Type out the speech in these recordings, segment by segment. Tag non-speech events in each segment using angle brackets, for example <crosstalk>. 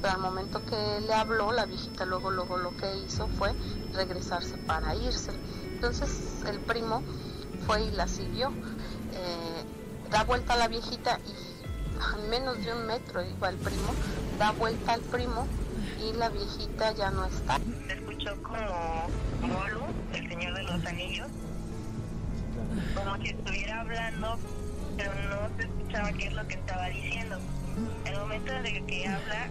Pero al momento que le habló, la viejita luego, luego lo que hizo fue regresarse para irse. Entonces el primo fue y la siguió. Eh, da vuelta a la viejita y a menos de un metro iba el primo, da vuelta al primo y la viejita ya no está. Se escuchó como Golu, el señor de los anillos, como si estuviera hablando, pero no se escuchaba qué es lo que estaba diciendo. En el momento de que habla,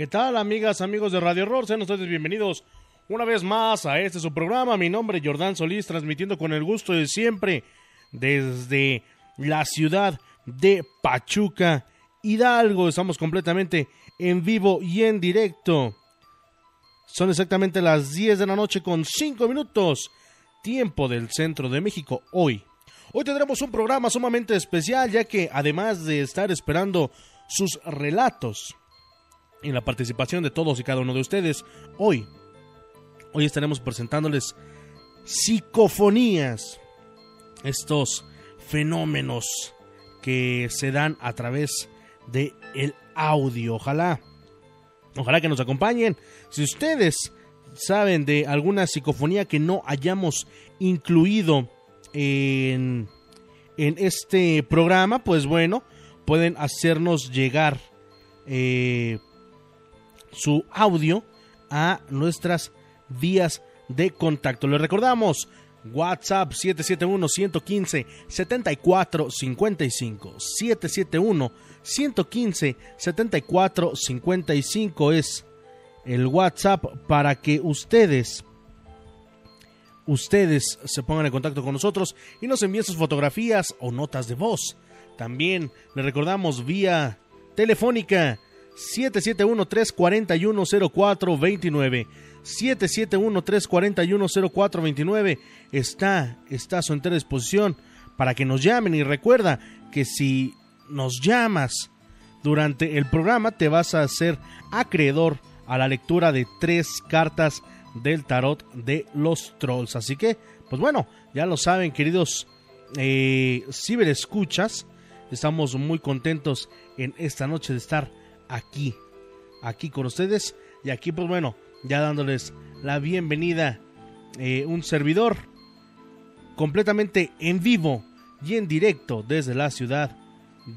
¿Qué tal, amigas, amigos de Radio Horror? Sean ustedes bienvenidos una vez más a este su programa. Mi nombre es Jordán Solís, transmitiendo con el gusto de siempre desde la ciudad de Pachuca, Hidalgo. Estamos completamente en vivo y en directo. Son exactamente las 10 de la noche con 5 minutos, tiempo del centro de México hoy. Hoy tendremos un programa sumamente especial, ya que además de estar esperando sus relatos, y la participación de todos y cada uno de ustedes. Hoy, hoy estaremos presentándoles psicofonías, estos fenómenos que se dan a través de el audio. Ojalá, ojalá que nos acompañen. Si ustedes saben de alguna psicofonía que no hayamos incluido en, en este programa, pues bueno, pueden hacernos llegar eh, su audio a nuestras vías de contacto. Les recordamos WhatsApp 771-115-7455. 771-115-7455 es el WhatsApp para que ustedes ustedes se pongan en contacto con nosotros y nos envíen sus fotografías o notas de voz. También les recordamos vía telefónica 771-341-0429. 771-341-0429 está, está a su entera disposición para que nos llamen y recuerda que si nos llamas durante el programa te vas a hacer acreedor a la lectura de tres cartas del tarot de los trolls. Así que, pues bueno, ya lo saben queridos eh, ciberescuchas, estamos muy contentos en esta noche de estar aquí, aquí con ustedes. Y aquí, pues bueno, ya dándoles la bienvenida, eh, un servidor completamente en vivo y en directo desde la ciudad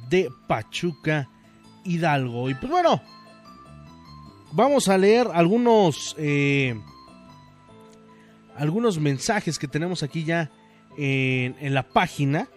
de Pachuca, Hidalgo. Y pues bueno, vamos a leer algunos eh, algunos mensajes que tenemos aquí ya en, en la página.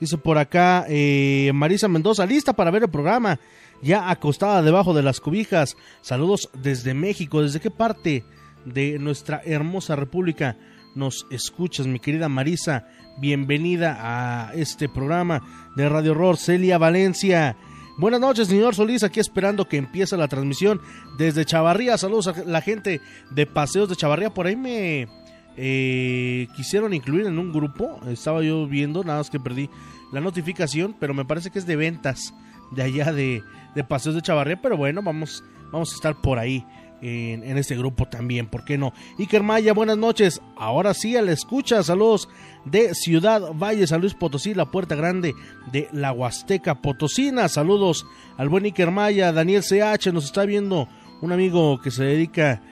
Dice por acá eh, Marisa Mendoza, lista para ver el programa, ya acostada debajo de las cobijas. Saludos desde México. ¿Desde qué parte de nuestra hermosa república nos escuchas, mi querida Marisa? Bienvenida a este programa de Radio Horror. Celia Valencia. Buenas noches, señor Solís. Aquí esperando que empiece la transmisión desde Chavarría. Saludos a la gente de Paseos de Chavarría. Por ahí me eh, quisieron incluir en un grupo. Estaba yo viendo, nada más que perdí la notificación, pero me parece que es de ventas de allá de, de Paseos de Chavarría. Pero bueno, vamos, vamos a estar por ahí en, en este grupo también, ¿por qué no? Iker Maya, buenas noches. Ahora sí, a la escucha, saludos de Ciudad Valle, San Luis Potosí, la puerta grande de la Huasteca Potosina. Saludos al buen Iker Maya, Daniel CH, nos está viendo un amigo que se dedica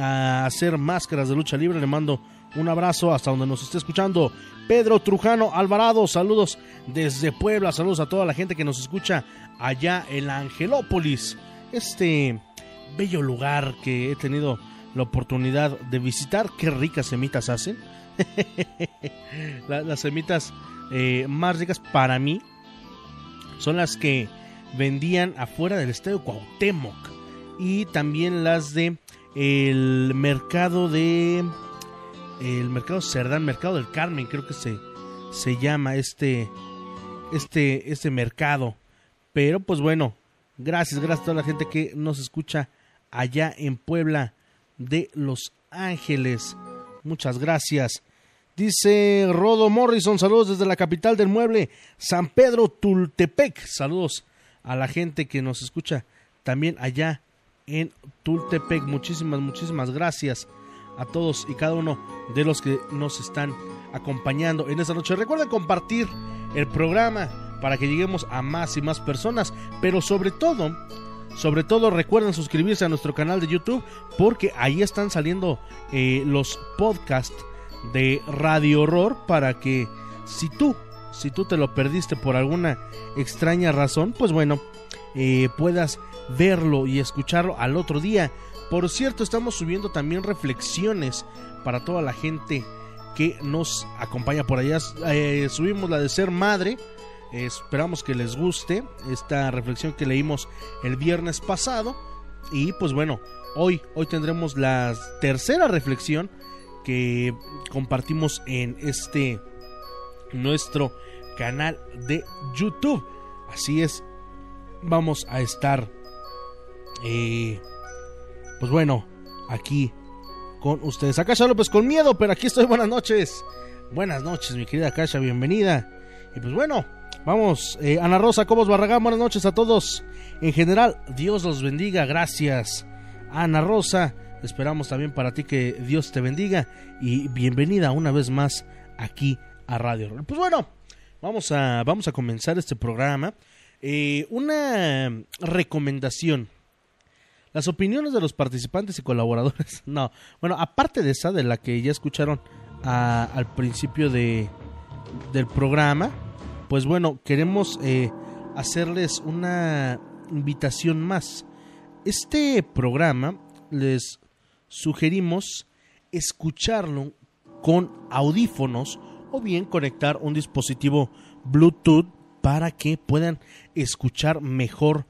a hacer máscaras de lucha libre. Le mando un abrazo hasta donde nos esté escuchando. Pedro Trujano Alvarado, saludos desde Puebla, saludos a toda la gente que nos escucha allá en Angelópolis. Este bello lugar que he tenido la oportunidad de visitar. Qué ricas semitas hacen. <laughs> las semitas eh, más ricas para mí son las que vendían afuera del estadio Cuauhtémoc y también las de el mercado de el mercado Cerdán, mercado del Carmen, creo que se se llama este este este mercado. Pero pues bueno, gracias, gracias a toda la gente que nos escucha allá en Puebla de Los Ángeles. Muchas gracias. Dice Rodo Morrison, saludos desde la capital del mueble, San Pedro Tultepec. Saludos a la gente que nos escucha también allá en Tultepec. Muchísimas, muchísimas gracias a todos y cada uno de los que nos están acompañando en esta noche. Recuerden compartir el programa para que lleguemos a más y más personas, pero sobre todo sobre todo recuerden suscribirse a nuestro canal de YouTube porque ahí están saliendo eh, los podcasts de Radio Horror para que si tú, si tú te lo perdiste por alguna extraña razón, pues bueno, eh, puedas verlo y escucharlo al otro día. Por cierto, estamos subiendo también reflexiones para toda la gente que nos acompaña por allá. Eh, subimos la de ser madre Esperamos que les guste esta reflexión que leímos el viernes pasado. Y pues bueno, hoy, hoy tendremos la tercera reflexión que compartimos en este nuestro canal de YouTube. Así es, vamos a estar, eh, pues bueno, aquí con ustedes. Akasha López con miedo, pero aquí estoy. Buenas noches. Buenas noches, mi querida Akasha, bienvenida. Y pues bueno, Vamos, eh, Ana Rosa Cobos Barragán, buenas noches a todos. En general, Dios los bendiga, gracias. Ana Rosa, esperamos también para ti que Dios te bendiga y bienvenida una vez más aquí a Radio Pues bueno, vamos a, vamos a comenzar este programa. Eh, una recomendación. Las opiniones de los participantes y colaboradores. <laughs> No, bueno, aparte de esa, de la que ya escucharon al principio de, del programa, pues bueno, queremos eh, hacerles una invitación más. Este programa les sugerimos escucharlo con audífonos o bien conectar un dispositivo Bluetooth para que puedan escuchar mejor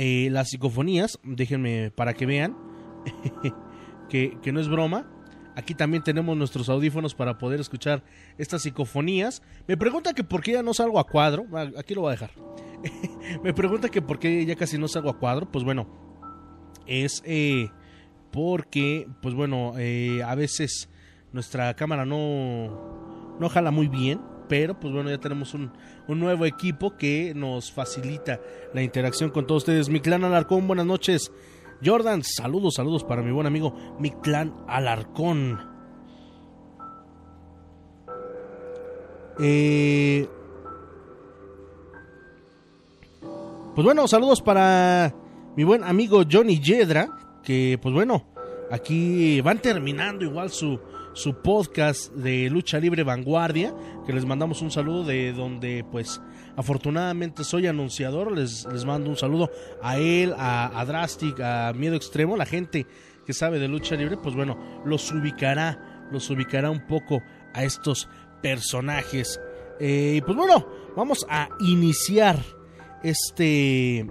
eh, las psicofonías. Déjenme para que vean <laughs> que, que no es broma. Aquí también tenemos nuestros audífonos para poder escuchar estas psicofonías. Me pregunta que por qué ya no salgo a cuadro. Ah, aquí lo voy a dejar. <laughs> Me pregunta que por qué ya casi no salgo a cuadro. Pues bueno, es eh, porque, pues bueno, eh, a veces nuestra cámara no, no jala muy bien. Pero pues bueno, ya tenemos un, un nuevo equipo que nos facilita la interacción con todos ustedes. Mi clan Alarcón, buenas noches. Jordan, saludos, saludos para mi buen amigo Mictlán Alarcón. Eh, pues bueno, saludos para mi buen amigo Johnny Yedra, que pues bueno, aquí van terminando igual su, su podcast de lucha libre vanguardia, que les mandamos un saludo de donde pues Afortunadamente soy anunciador, les, les mando un saludo a él, a, Drastic, a Miedo Extremo, la gente que sabe de lucha libre, pues bueno, los ubicará, los ubicará un poco a estos personajes. Eh, y pues bueno, vamos a iniciar este,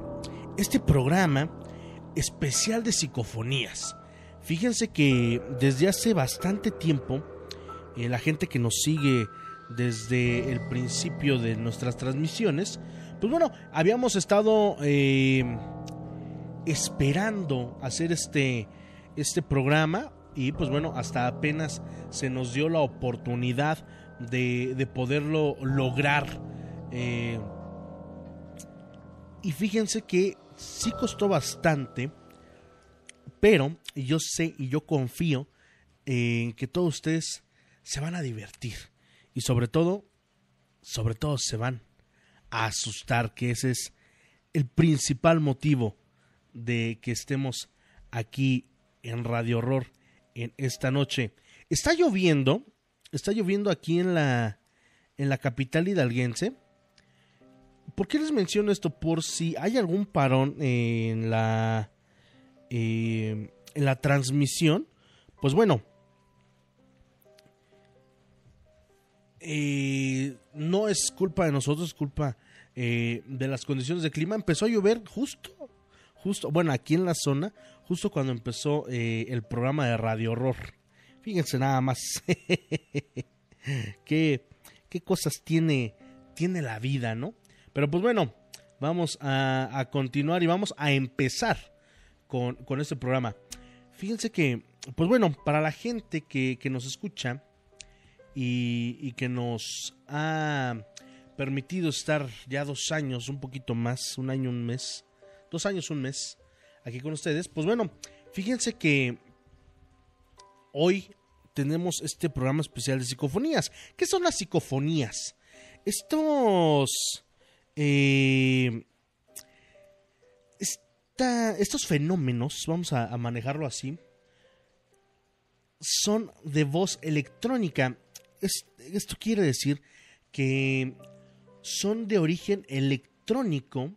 este programa especial de psicofonías. Fíjense que desde hace bastante tiempo, eh, la gente que nos sigue desde el principio de nuestras transmisiones, pues bueno, habíamos estado eh, esperando hacer este, este programa y pues bueno, hasta apenas se nos dio la oportunidad de, de poderlo lograr. Eh, y fíjense que sí costó bastante, pero yo sé y yo confío en que todos ustedes se van a divertir y sobre todo, sobre todo se van a asustar, que ese es el principal motivo de que estemos aquí en Radio Horror en esta noche. Está lloviendo, está lloviendo aquí en la en la capital hidalguense. ¿Por qué les menciono esto? Por si hay algún parón en la eh, en la transmisión, pues bueno, no es culpa de nosotros, es culpa eh, de las condiciones de clima. Empezó a llover justo, justo, bueno, aquí en la zona, justo cuando empezó eh, el programa de Radio Horror. Fíjense nada más <laughs> qué, qué cosas tiene, tiene la vida, ¿no? Pero pues bueno, vamos a continuar y vamos a empezar con, con, este programa. Fíjense que, pues bueno, para la gente que, que nos escucha y, y, que nos ha permitido estar ya dos años, un poquito más, un año, un mes, dos años, un mes, aquí con ustedes, pues bueno, fíjense que hoy tenemos este programa especial de psicofonías. ¿Qué son las psicofonías? Estos... Eh, estos fenómenos, vamos a, manejarlo así, son de voz electrónica. Es, esto quiere decir que son de origen electrónico,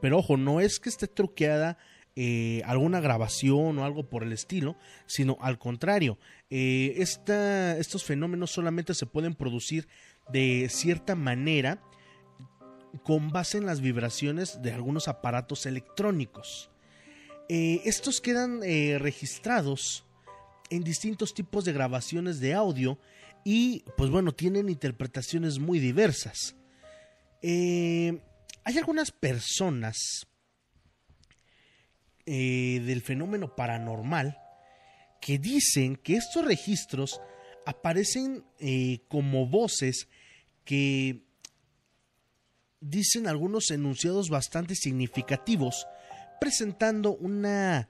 pero ojo, no es que esté truqueada eh, alguna grabación o algo por el estilo, sino al contrario, eh, estos fenómenos solamente se pueden producir de cierta manera con base en las vibraciones de algunos aparatos electrónicos. Eh, estos quedan eh, registrados en distintos tipos de grabaciones de audio y pues bueno, tienen interpretaciones muy diversas. Eh, hay algunas personas del fenómeno paranormal que dicen que estos registros aparecen como voces que dicen algunos enunciados bastante significativos, presentando una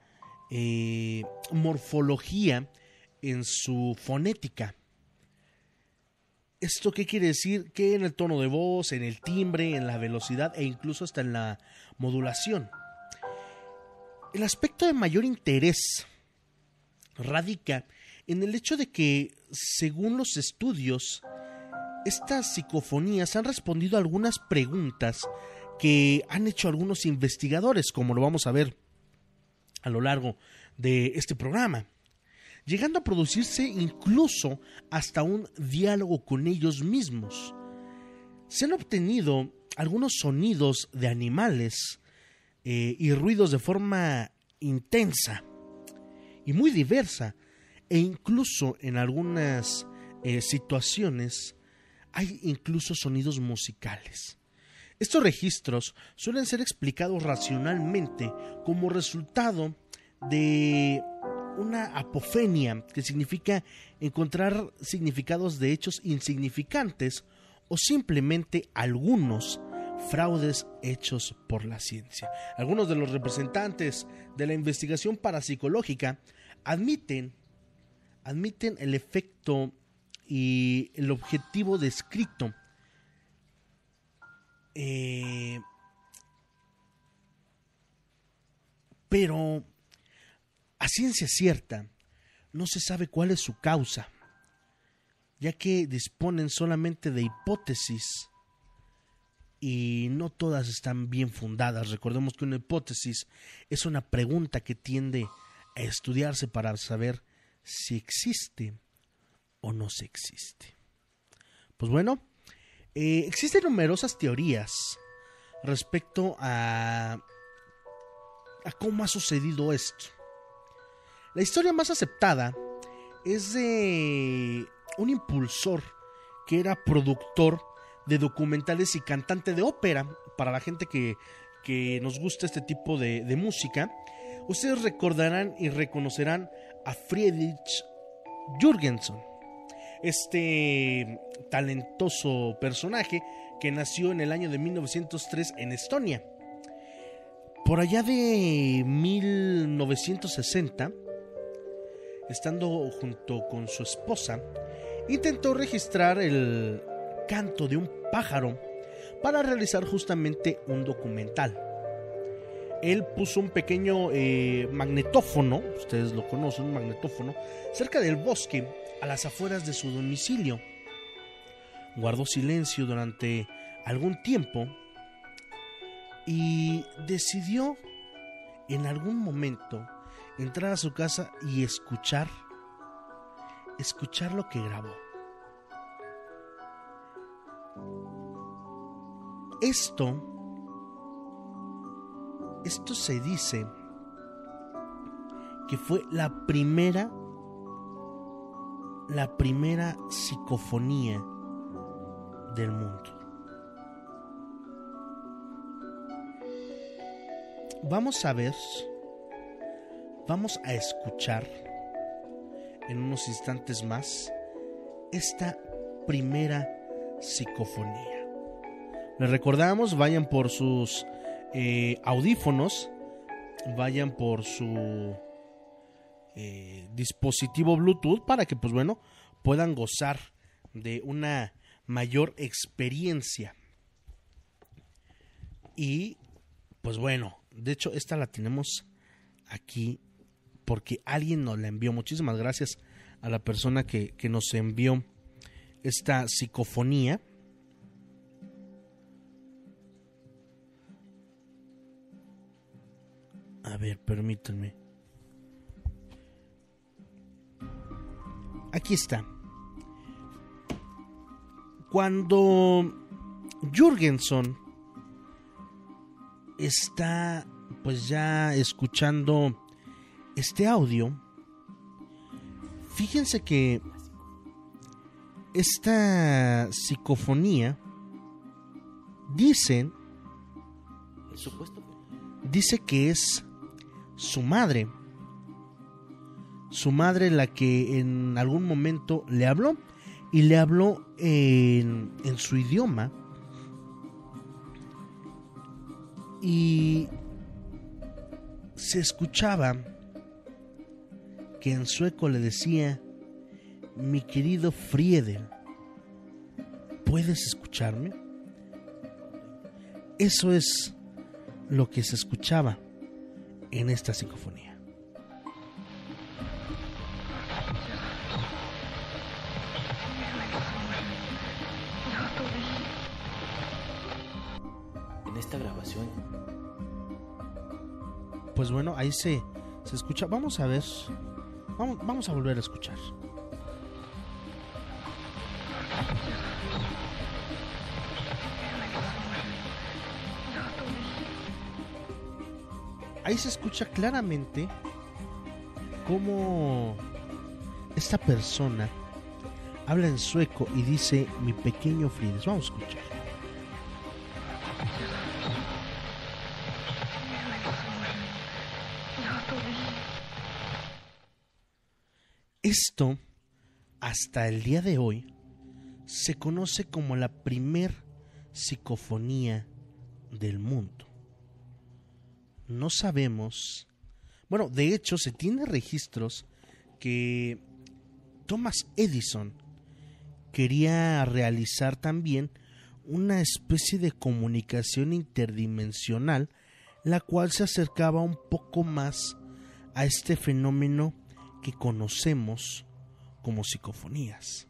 eh, morfología en su fonética. ¿Esto qué quiere decir? Que en el tono de voz, en el timbre, en la velocidad e incluso hasta en la modulación. El aspecto de mayor interés radica en el hecho de que, según los estudios, estas psicofonías han respondido a algunas preguntas que han hecho algunos investigadores, como lo vamos a ver a lo largo de este programa, llegando a producirse incluso hasta un diálogo con ellos mismos. Se han obtenido algunos sonidos de animales eh, y ruidos de forma intensa y muy diversa, e incluso en algunas eh, situaciones hay incluso sonidos musicales. Estos registros suelen ser explicados racionalmente como resultado de una apofenia, que significa encontrar significados de hechos insignificantes o simplemente algunos fraudes hechos por la ciencia. Algunos de los representantes de la investigación parapsicológica admiten, admiten el efecto y el objetivo descrito eh, pero a ciencia cierta no se sabe cuál es su causa, ya que disponen solamente de hipótesis y no todas están bien fundadas. Recordemos que una hipótesis es una pregunta que tiende a estudiarse para saber si existe o no se existe. Pues bueno, eh, existen numerosas teorías respecto a, cómo ha sucedido esto. La historia más aceptada es de un impulsor que era productor de documentales y cantante de ópera para la gente que, que nos gusta este tipo de, de música. Ustedes recordarán y reconocerán a Friedrich Jürgensen, este talentoso personaje que nació en el año de 1903 en Estonia. Por allá de 1960, estando junto con su esposa, intentó registrar el canto de un pájaro para realizar justamente un documental. Él puso un pequeño eh, magnetófono, ustedes lo conocen, un magnetófono, cerca del bosque, a las afueras de su domicilio. Guardó silencio durante algún tiempo y decidió en algún momento entrar a su casa y escuchar, escuchar lo que grabó. Esto, esto se dice que fue la primera, la primera psicofonía del mundo. Vamos a ver, vamos a escuchar en unos instantes más esta primera psicofonía. Les recordamos, vayan por sus eh, audífonos, vayan por su eh, dispositivo Bluetooth para que, pues bueno, puedan gozar de una mayor experiencia. Y, pues bueno, de hecho, esta la tenemos aquí porque alguien nos la envió. Muchísimas gracias a la persona que, que nos envió esta psicofonía. A ver, permítanme. Aquí está. Cuando Jürgenson está pues ya escuchando este audio, fíjense que esta psicofonía dice dice que es su madre su madre la que en algún momento le habló y le habló en, su idioma y se escuchaba que en sueco le decía, mi querido Friedel, ¿puedes escucharme? Eso es lo que se escuchaba en esta psicofonía. Esta grabación Pues bueno, ahí se, se escucha. Vamos a ver. Vamos, vamos a volver a escuchar. Ahí se escucha claramente cómo esta persona habla en sueco y dice mi pequeño Frides. Vamos a escuchar. Esto, hasta el día de hoy, se conoce como la primer psicofonía del mundo. No sabemos, bueno, de hecho se tiene registros que Thomas Edison quería realizar también una especie de comunicación interdimensional, la cual se acercaba un poco más a este fenómeno que conocemos como psicofonías.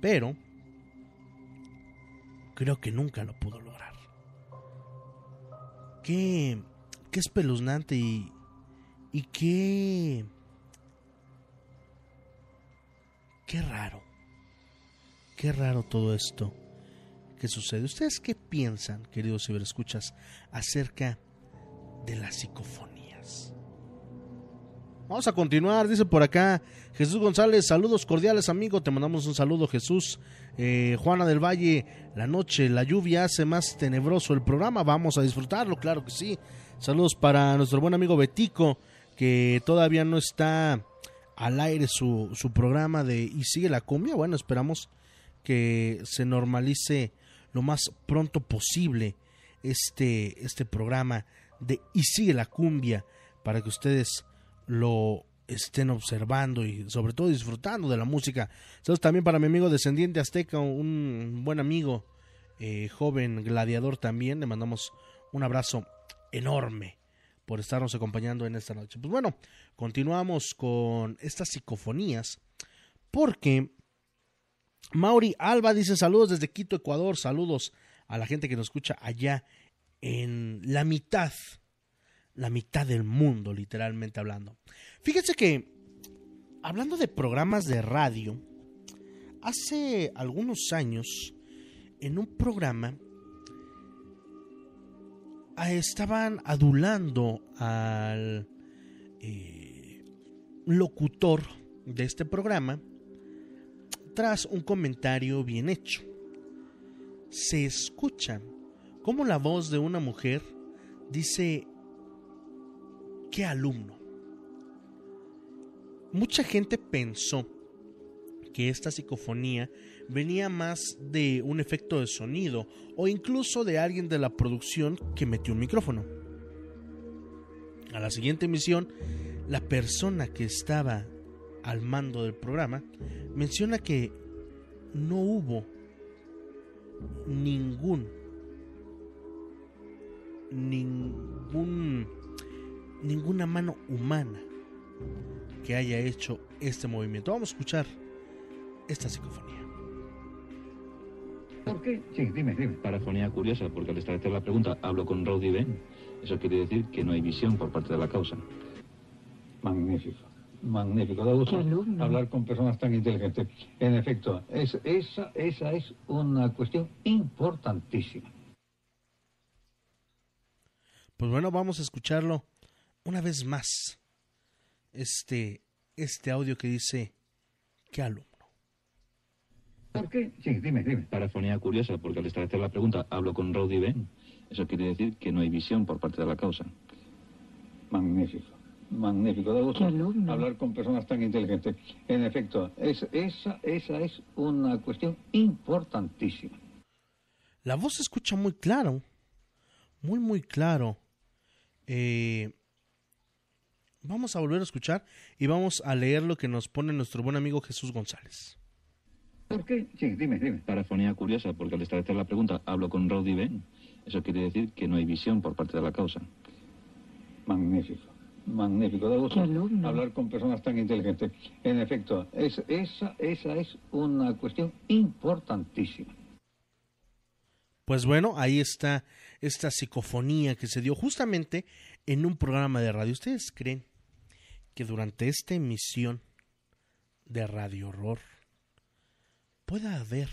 Pero creo que nunca lo pudo lograr. qué, qué espeluznante y, y qué, qué raro, qué raro todo esto que sucede. ¿Ustedes qué piensan, queridos ciberescuchas, acerca de las psicofonías? Vamos a continuar, dice por acá Jesús González, saludos cordiales amigo, te mandamos un saludo Jesús. Eh, Juana del Valle, la noche, la lluvia hace más tenebroso el programa, vamos a disfrutarlo, claro que sí. Saludos para nuestro buen amigo Betico, que todavía no está al aire su, su programa de Y sigue la cumbia. Bueno, esperamos que se normalice lo más pronto posible este, este programa de Y sigue la cumbia para que ustedes lo estén observando y sobre todo disfrutando de la música. Saludos también para mi amigo descendiente azteca, un buen amigo, eh, joven gladiador también. Le mandamos un abrazo enorme por estarnos acompañando en esta noche. Pues bueno, continuamos con estas psicofonías porque Mauri Alba dice saludos desde Quito, Ecuador, saludos a la gente que nos escucha allá en la mitad la mitad del mundo, literalmente hablando. Fíjense que, hablando de programas de radio, hace algunos años, en un programa, estaban adulando al eh, locutor de este programa tras un comentario bien hecho. Se escucha como la voz de una mujer dice ¿Qué alumno? Mucha gente pensó que esta psicofonía venía más de un efecto de sonido o incluso de alguien de la producción que metió un micrófono. A la siguiente emisión, la persona que estaba al mando del programa menciona que no hubo ningún ningún ninguna mano humana que haya hecho este movimiento. Vamos a escuchar esta psicofonía. ¿Por qué? Sí, dime, dime. Parafonía curiosa, porque al establecer la pregunta hablo con Rowdy Ben. Eso quiere decir que no hay visión por parte de la causa. Magnífico. Magnífico. Da gusto hablar con personas tan inteligentes. En efecto, es, esa, esa es una cuestión importantísima. Pues bueno, vamos a escucharlo una vez más este, este audio que dice, ¿qué alumno? ¿Por qué? Sí, dime, dime. Parafonía curiosa, porque al establecer la pregunta hablo con Rowdy Ben. Eso quiere decir que no hay visión por parte de la causa. Magnífico. Magnífico. Da gusto hablar con personas tan inteligentes. En efecto, es, esa, esa es una cuestión importantísima. La voz se escucha muy claro. Muy, muy claro. Eh, vamos a volver a escuchar y vamos a leer lo que nos pone nuestro buen amigo Jesús González. ¿Por qué? Sí, dime, dime. Parafonía curiosa, porque al establecer la pregunta hablo con Rowdy Ben. Eso quiere decir que no hay visión por parte de la causa. Magnífico. Magnífico. Da gusto hablar con personas tan inteligentes. En efecto, es, esa, esa es una cuestión importantísima. Pues bueno, ahí está esta psicofonía que se dio justamente en un programa de radio. ¿Ustedes creen que durante esta emisión de Radio Horror pueda haber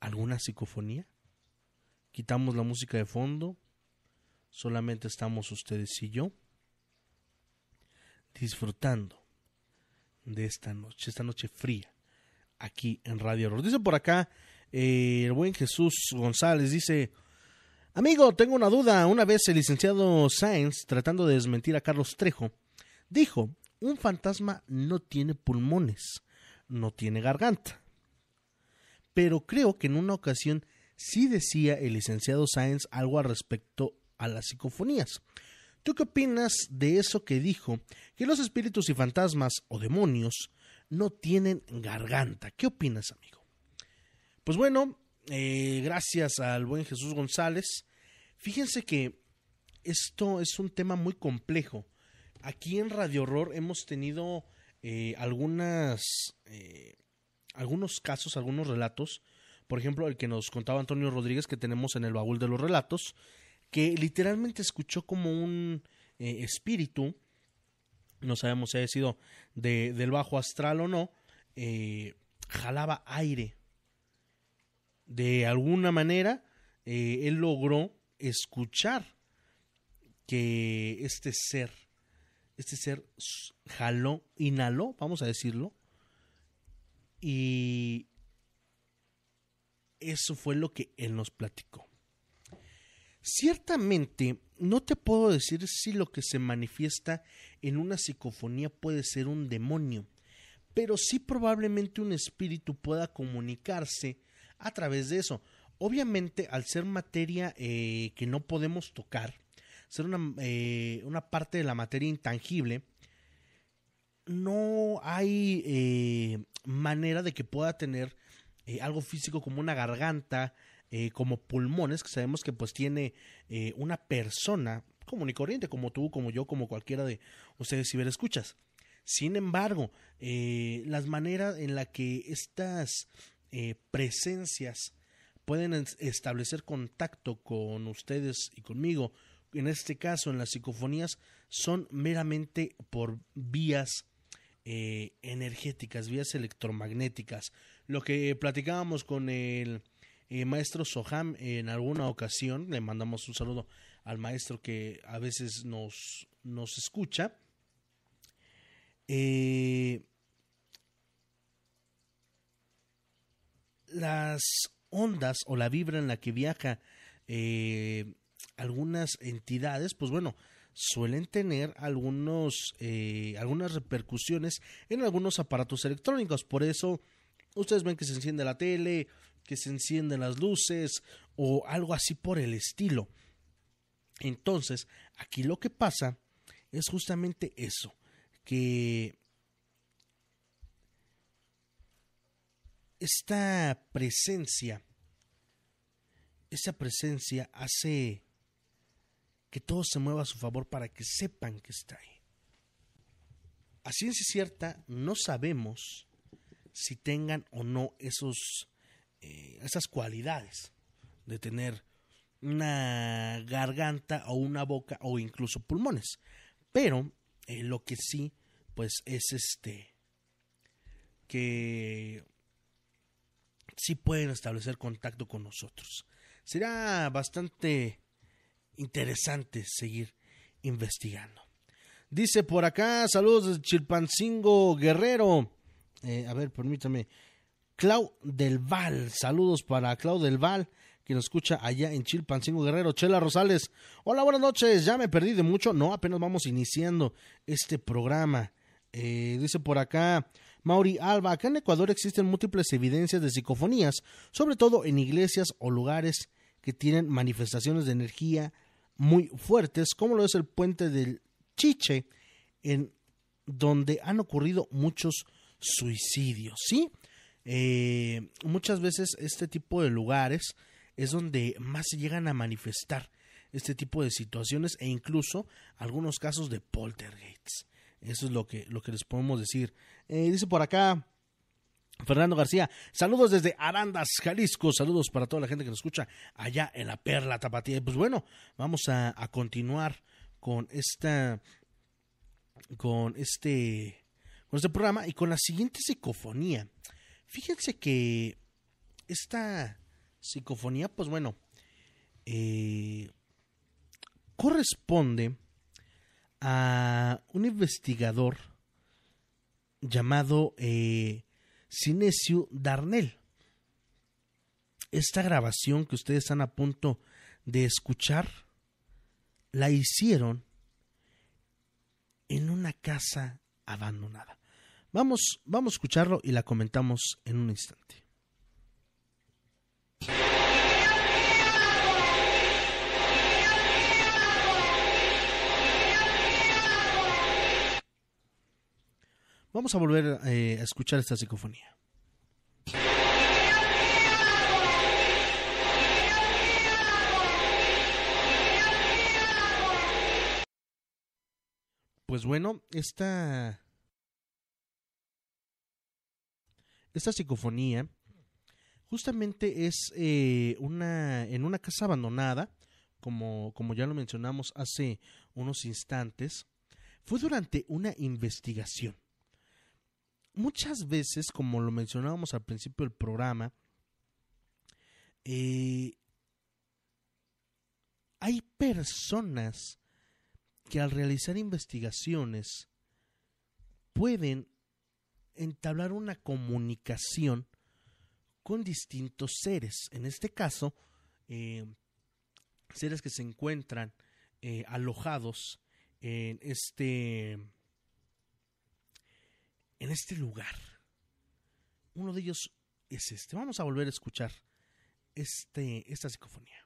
alguna psicofonía? Quitamos la música de fondo, solamente estamos ustedes y yo disfrutando de esta noche, esta noche fría, aquí en Radio Horror. Dice por acá eh, el buen Jesús González, dice, Amigo, tengo una duda. Una vez el licenciado Sainz, tratando de desmentir a Carlos Trejo, dijo, un fantasma no tiene pulmones, no tiene garganta. Pero creo que en una ocasión sí decía el licenciado Sáenz algo al respecto a las psicofonías. ¿Tú qué opinas de eso que dijo, que los espíritus y fantasmas o demonios no tienen garganta? ¿Qué opinas, amigo? Pues bueno, eh, gracias al buen Jesús González. Fíjense que esto es un tema muy complejo. Aquí en Radio Horror hemos tenido eh, algunas, eh, algunos casos, algunos relatos. Por ejemplo, el que nos contaba Antonio Rodríguez que tenemos en el baúl de los relatos, que literalmente escuchó como un espíritu, no sabemos si ha sido de, del bajo astral o no, jalaba aire. De alguna manera, eh, él logró escuchar que este ser, este ser jaló, inhaló, vamos a decirlo, y eso fue lo que él nos platicó. Ciertamente, no te puedo decir si lo que se manifiesta en una psicofonía puede ser un demonio, pero sí probablemente un espíritu pueda comunicarse a través de eso. Obviamente, al ser materia eh, que no podemos tocar, ser una, eh, una, parte de la materia intangible, no hay eh, manera de que pueda tener algo físico como una garganta, como pulmones, que sabemos que pues tiene una persona común y corriente, como tú, como yo, como cualquiera de ustedes si ver escuchas. Sin embargo, las maneras en las que estas presencias pueden establecer contacto con ustedes y conmigo, en este caso en las psicofonías, son meramente por vías eh, energéticas, vías electromagnéticas. Lo que platicábamos con el eh, maestro Soham en alguna ocasión, le mandamos un saludo al maestro que a veces nos, nos escucha. Eh, las ondas o la vibra en la que viaja eh, algunas entidades, pues bueno, suelen tener algunos, eh, algunas repercusiones en algunos aparatos electrónicos. Por eso ustedes ven que se enciende la tele, que se encienden las luces o algo así por el estilo. Entonces, aquí lo que pasa es justamente eso, que esta presencia, esa presencia hace que todo se mueva a su favor para que sepan que está ahí. A ciencia cierta, no sabemos si tengan o no esos, eh, esas cualidades de tener una garganta o una boca o incluso pulmones. Pero eh, lo que sí, pues es este, que sí pueden establecer contacto con nosotros. Será bastante interesante seguir investigando. Dice por acá, saludos de Chilpancingo Guerrero. Eh, a ver, permítame. Clau del Val, saludos para Clau del Val, que nos escucha allá en Chilpancingo Guerrero. Chela Rosales, hola, buenas noches, ya me perdí de mucho. No, apenas vamos iniciando este programa. Eh, dice por acá, Mauri Alba, acá en Ecuador existen múltiples evidencias de psicofonías, sobre todo en iglesias o lugares que tienen manifestaciones de energía muy fuertes, como lo es el puente del Chiche, en donde han ocurrido muchos suicidios, ¿sí? Eh, muchas veces este tipo de lugares es donde más se llegan a manifestar este tipo de situaciones e incluso algunos casos de poltergeists. Eso es lo que, lo que les podemos decir. Eh, dice por acá. Fernando García, saludos desde Arandas, Jalisco, saludos para toda la gente que nos escucha allá en la Perla Tapatía. Pues bueno, vamos a, continuar con esta, con este, con este programa y con la siguiente psicofonía. Fíjense que esta psicofonía, pues bueno, eh, corresponde a un investigador llamado eh, Sinesio Darnell. Esta grabación que ustedes están a punto de escuchar la hicieron en una casa abandonada. Vamos, vamos a escucharlo y la comentamos en un instante. Vamos a volver eh, a escuchar esta psicofonía. Pues bueno, esta esta psicofonía justamente es eh, una en una casa abandonada como, como ya lo mencionamos hace unos instantes, fue durante una investigación. Muchas veces, como lo mencionábamos al principio del programa, eh, hay personas que al realizar investigaciones pueden entablar una comunicación con distintos seres. En este caso, eh, seres que se encuentran eh, alojados en este en este lugar. Uno de ellos es este. Vamos a volver a escuchar este, esta psicofonía.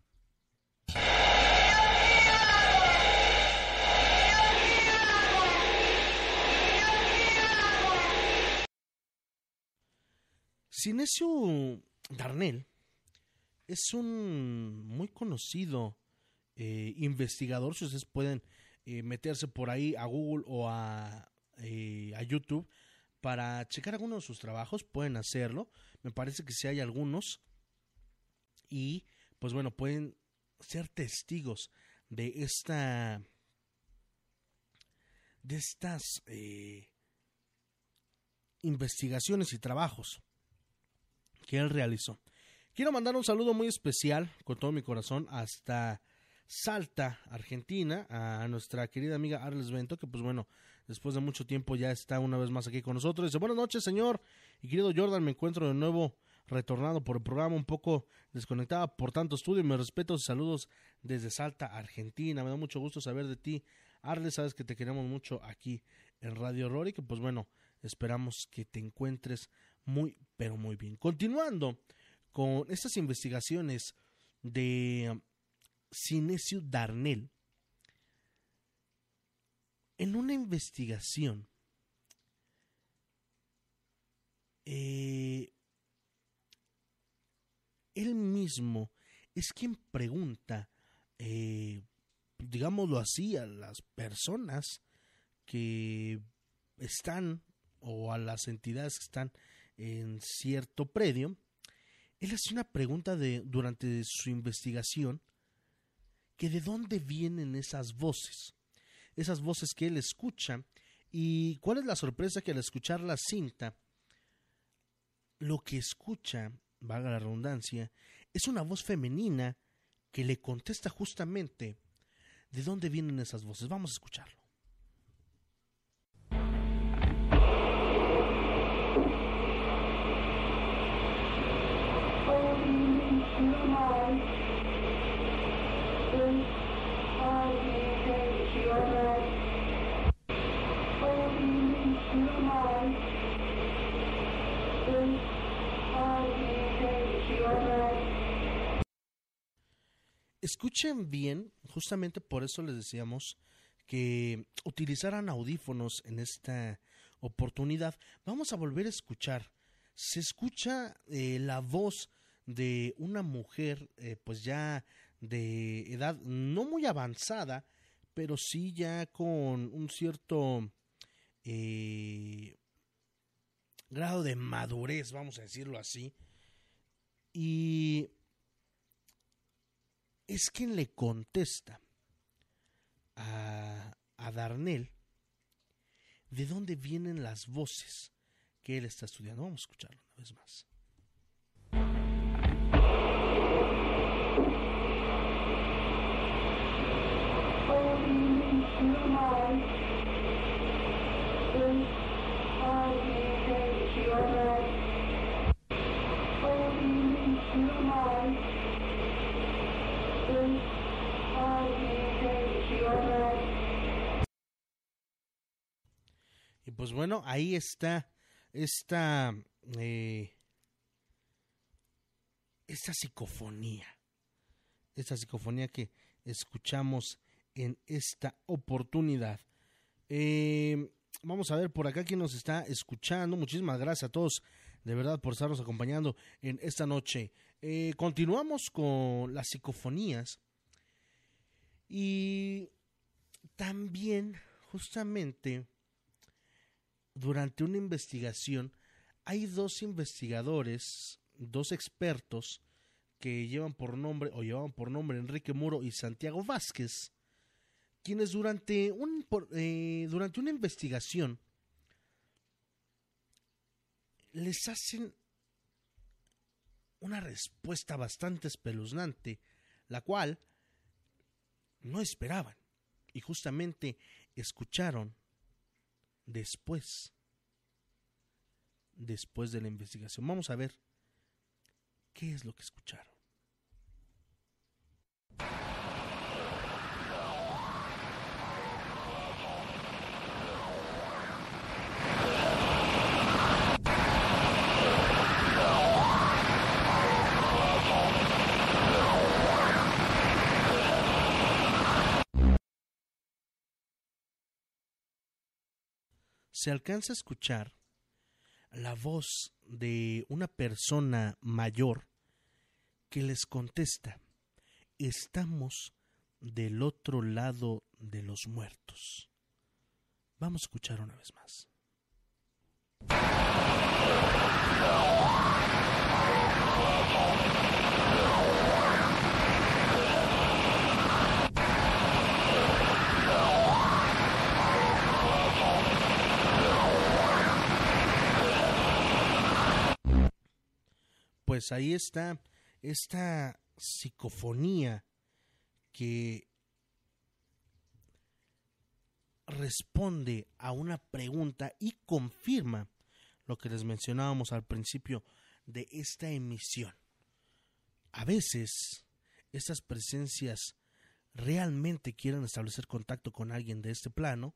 Sinesio Darnell es un muy conocido eh, investigador. Si ustedes pueden eh, meterse por ahí a Google o a, eh, a, YouTube para checar algunos de sus trabajos, pueden hacerlo. Me parece que sí hay algunos. Y pues bueno, pueden ser testigos de esta. de estas investigaciones y trabajos que él realizó. Quiero mandar un saludo muy especial con todo mi corazón hasta Salta, Argentina, a nuestra querida amiga Arles Bento, que pues bueno, después de mucho tiempo ya está una vez más aquí con nosotros. Dice, buenas noches, señor. Y querido Jordan, me encuentro de nuevo retornado por el programa, un poco desconectada por tanto estudio. Me respeto y saludos desde Salta, Argentina. Me da mucho gusto saber de ti. Arles, sabes que te queremos mucho aquí en Radio Rory, que pues bueno, esperamos que te encuentres muy, pero muy bien. Continuando con estas investigaciones de Sinesio Darnell, en una investigación, eh, él mismo es quien pregunta, eh, digámoslo así, a las personas que están o a las entidades que están en cierto predio, él hace una pregunta de, durante su investigación que de dónde vienen esas voces, esas voces que él escucha y cuál es la sorpresa que al escuchar la cinta, lo que escucha, valga la redundancia, es una voz femenina que le contesta justamente de dónde vienen esas voces. Vamos a escucharlo. Escuchen bien, justamente por eso les decíamos que utilizaran audífonos en esta oportunidad. Vamos a volver a escuchar. Se escucha eh, la voz de una mujer, eh, pues ya de edad no muy avanzada, pero sí ya con un cierto eh, grado de madurez, vamos a decirlo así. Y es quien le contesta a, a Darnell de dónde vienen las voces que él está estudiando. Vamos a escucharlo una vez más. Pues bueno, ahí está esta, eh, esta psicofonía, esta psicofonía que escuchamos en esta oportunidad. Eh, vamos a ver por acá quién nos está escuchando. Muchísimas gracias a todos, de verdad, por estarnos acompañando en esta noche. Eh, continuamos con las psicofonías. Y también, justamente, durante una investigación hay dos investigadores, dos expertos que llevan por nombre o llevaban por nombre Enrique Muro y Santiago Vázquez, quienes durante, un, eh, durante una investigación les hacen una respuesta bastante espeluznante, la cual no esperaban y justamente escucharon después después de la investigación. Vamos a ver qué es lo que escucharon. Se alcanza a escuchar la voz de una persona mayor que les contesta, estamos del otro lado de los muertos. Vamos a escuchar una vez más. Pues ahí está esta psicofonía que responde a una pregunta y confirma lo que les mencionábamos al principio de esta emisión. A veces estas presencias realmente quieren establecer contacto con alguien de este plano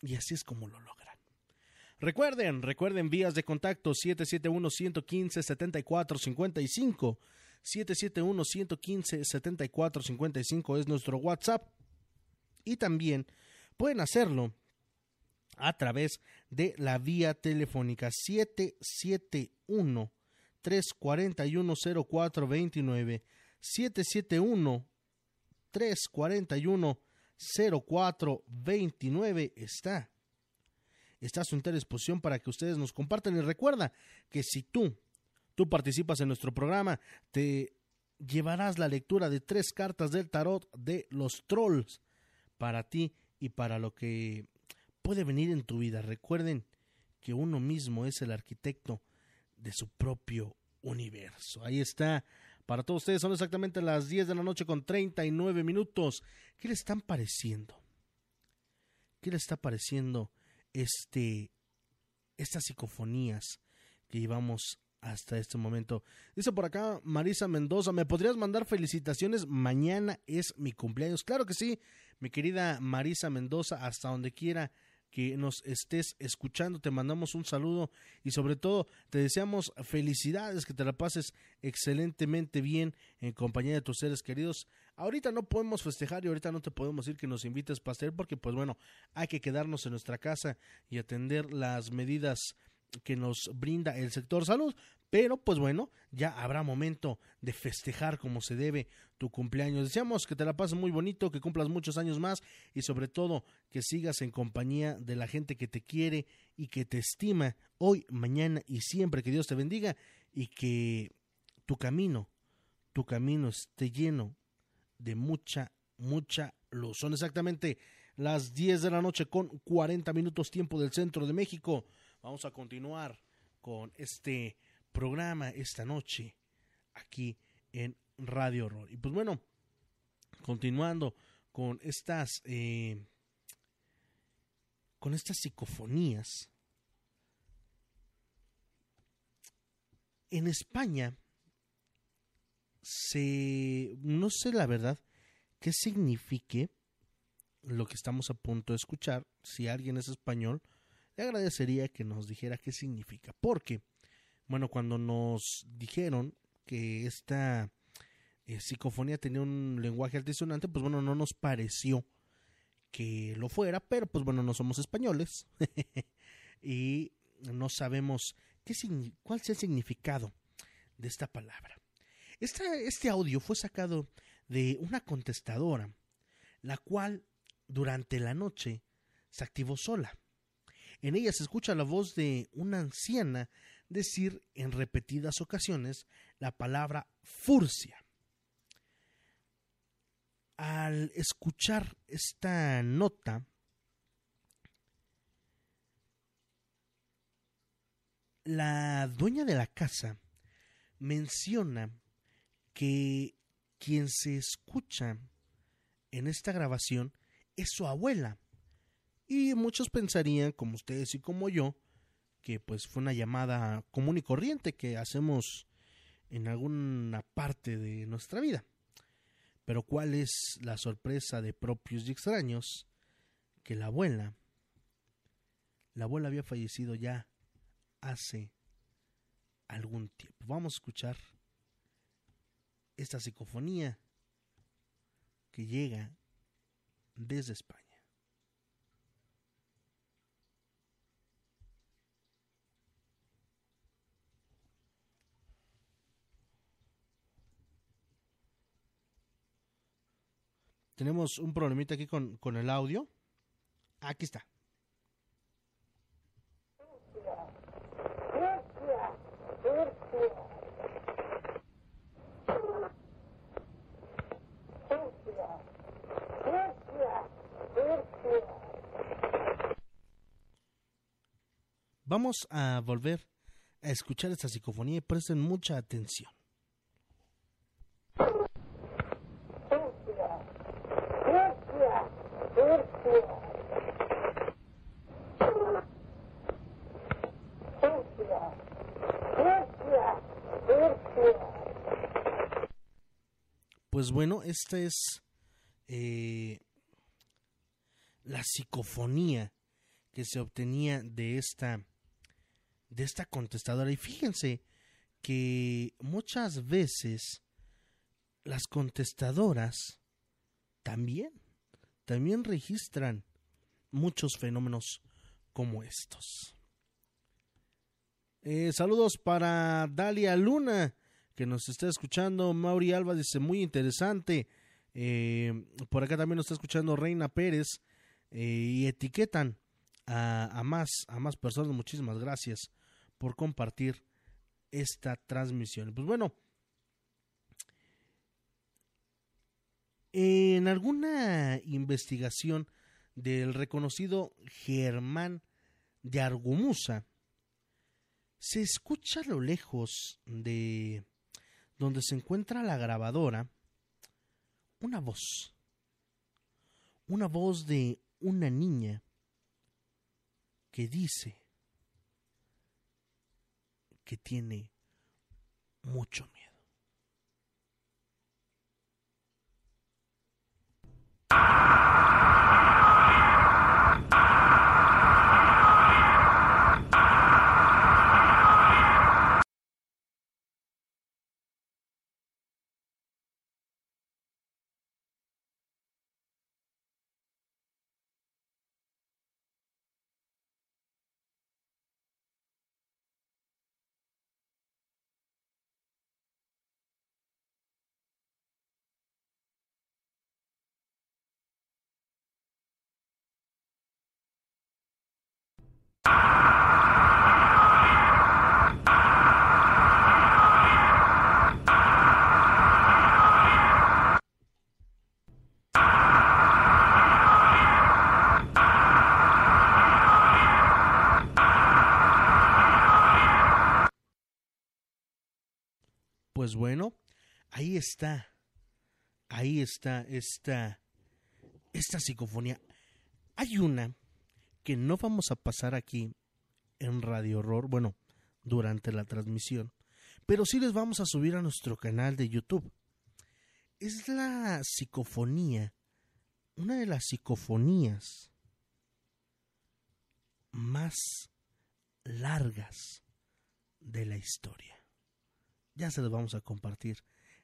y así es como lo logran. Recuerden, recuerden vías de contacto 771-115-7455. 771-115-7455 es nuestro WhatsApp. Y también pueden hacerlo a través de la vía telefónica 771 341 0429 771 341 0429 está está a su entera disposición para que ustedes nos compartan. Y recuerda que si tú, tú participas en nuestro programa, te llevarás la lectura de tres cartas del tarot de los trolls para ti y para lo que puede venir en tu vida. Recuerden que uno mismo es el arquitecto de su propio universo. Ahí está. Para todos ustedes son exactamente las 10 de la noche con 39 minutos. ¿Qué le están pareciendo? ¿Qué le está pareciendo este, estas psicofonías que llevamos hasta este momento. Dice por acá Marisa Mendoza, ¿me podrías mandar felicitaciones? Mañana es mi cumpleaños. Claro que sí, mi querida Marisa Mendoza, hasta donde quiera que nos estés escuchando, te mandamos un saludo y sobre todo te deseamos felicidades, que te la pases excelentemente bien en compañía de tus seres queridos. Ahorita no podemos festejar y ahorita no te podemos decir que nos invites pastel porque pues bueno, hay que quedarnos en nuestra casa y atender las medidas que nos brinda el sector salud, pero pues bueno, ya habrá momento de festejar como se debe tu cumpleaños. Deseamos que te la pases muy bonito, que cumplas muchos años más y sobre todo que sigas en compañía de la gente que te quiere y que te estima hoy, mañana y siempre. Que Dios te bendiga y que tu camino, tu camino esté lleno de mucha, mucha luz. Son exactamente las 10 de la noche con 40 minutos tiempo del centro de México. Vamos a continuar con este programa esta noche aquí en Radio Horror. Y pues bueno, continuando con estas eh, con estas psicofonías. En España se no sé la verdad qué signifique lo que estamos a punto de escuchar. Si alguien es español, le agradecería que nos dijera qué significa. Porque, bueno, cuando nos dijeron que esta eh, psicofonía tenía un lenguaje altisonante, pues bueno, no nos pareció que lo fuera, pero pues bueno, no somos españoles <laughs> y no sabemos qué, cuál sea el significado de esta palabra. Este audio fue sacado de una contestadora, la cual durante la noche se activó sola. En ella se escucha la voz de una anciana decir en repetidas ocasiones la palabra furcia. Al escuchar esta nota, la dueña de la casa menciona que quien se escucha en esta grabación es su abuela. Y muchos pensarían, como ustedes y como yo, que pues fue una llamada común y corriente que hacemos en alguna parte de nuestra vida. Pero cuál es la sorpresa de propios y extraños que la abuela, la abuela había fallecido ya hace algún tiempo. Vamos a escuchar esta psicofonía que llega desde España. Tenemos un problemita aquí con, con el audio. Aquí está. Vamos a volver a escuchar esta psicofonía y presten mucha atención. Pues bueno, esta es eh, la psicofonía que se obtenía de esta de esta contestadora y fíjense que muchas veces las contestadoras también también registran muchos fenómenos como estos. Eh, saludos para Dalia Luna, que nos está escuchando. Mauri Alba dice, muy interesante. Eh, por acá también nos está escuchando Reina Pérez. Eh, y etiquetan a, más, a más personas. Muchísimas gracias por compartir esta transmisión. Pues bueno, en alguna investigación del reconocido Germán de Argumusa, se escucha a lo lejos de donde se encuentra la grabadora una voz, una voz de una niña que dice que tiene mucho miedo. Pues bueno, ahí está, ahí está esta, esta psicofonía. Hay una que no vamos a pasar aquí en Radio Horror, bueno, durante la transmisión, pero sí les vamos a subir a nuestro canal de YouTube. Es la psicofonía, una de las psicofonías más largas de la historia. Ya se los vamos a compartir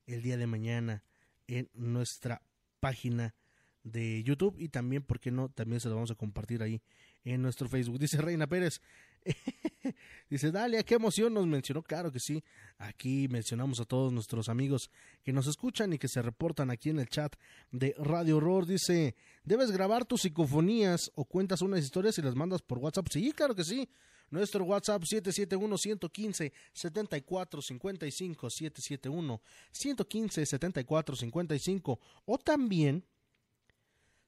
el día de mañana en nuestra página de YouTube y también, ¿por qué no? También se lo vamos a compartir ahí en nuestro Facebook. Dice Reina Pérez, <laughs> Dice, Dalia, qué emoción nos mencionó. Claro que sí. Aquí mencionamos a todos nuestros amigos que nos escuchan y que se reportan aquí en el chat de Radio Horror. Dice, ¿debes grabar tus psicofonías o cuentas unas historias y las mandas por WhatsApp? Sí, claro que sí. Nuestro WhatsApp 771-115-7455, 771-115-7455 o también,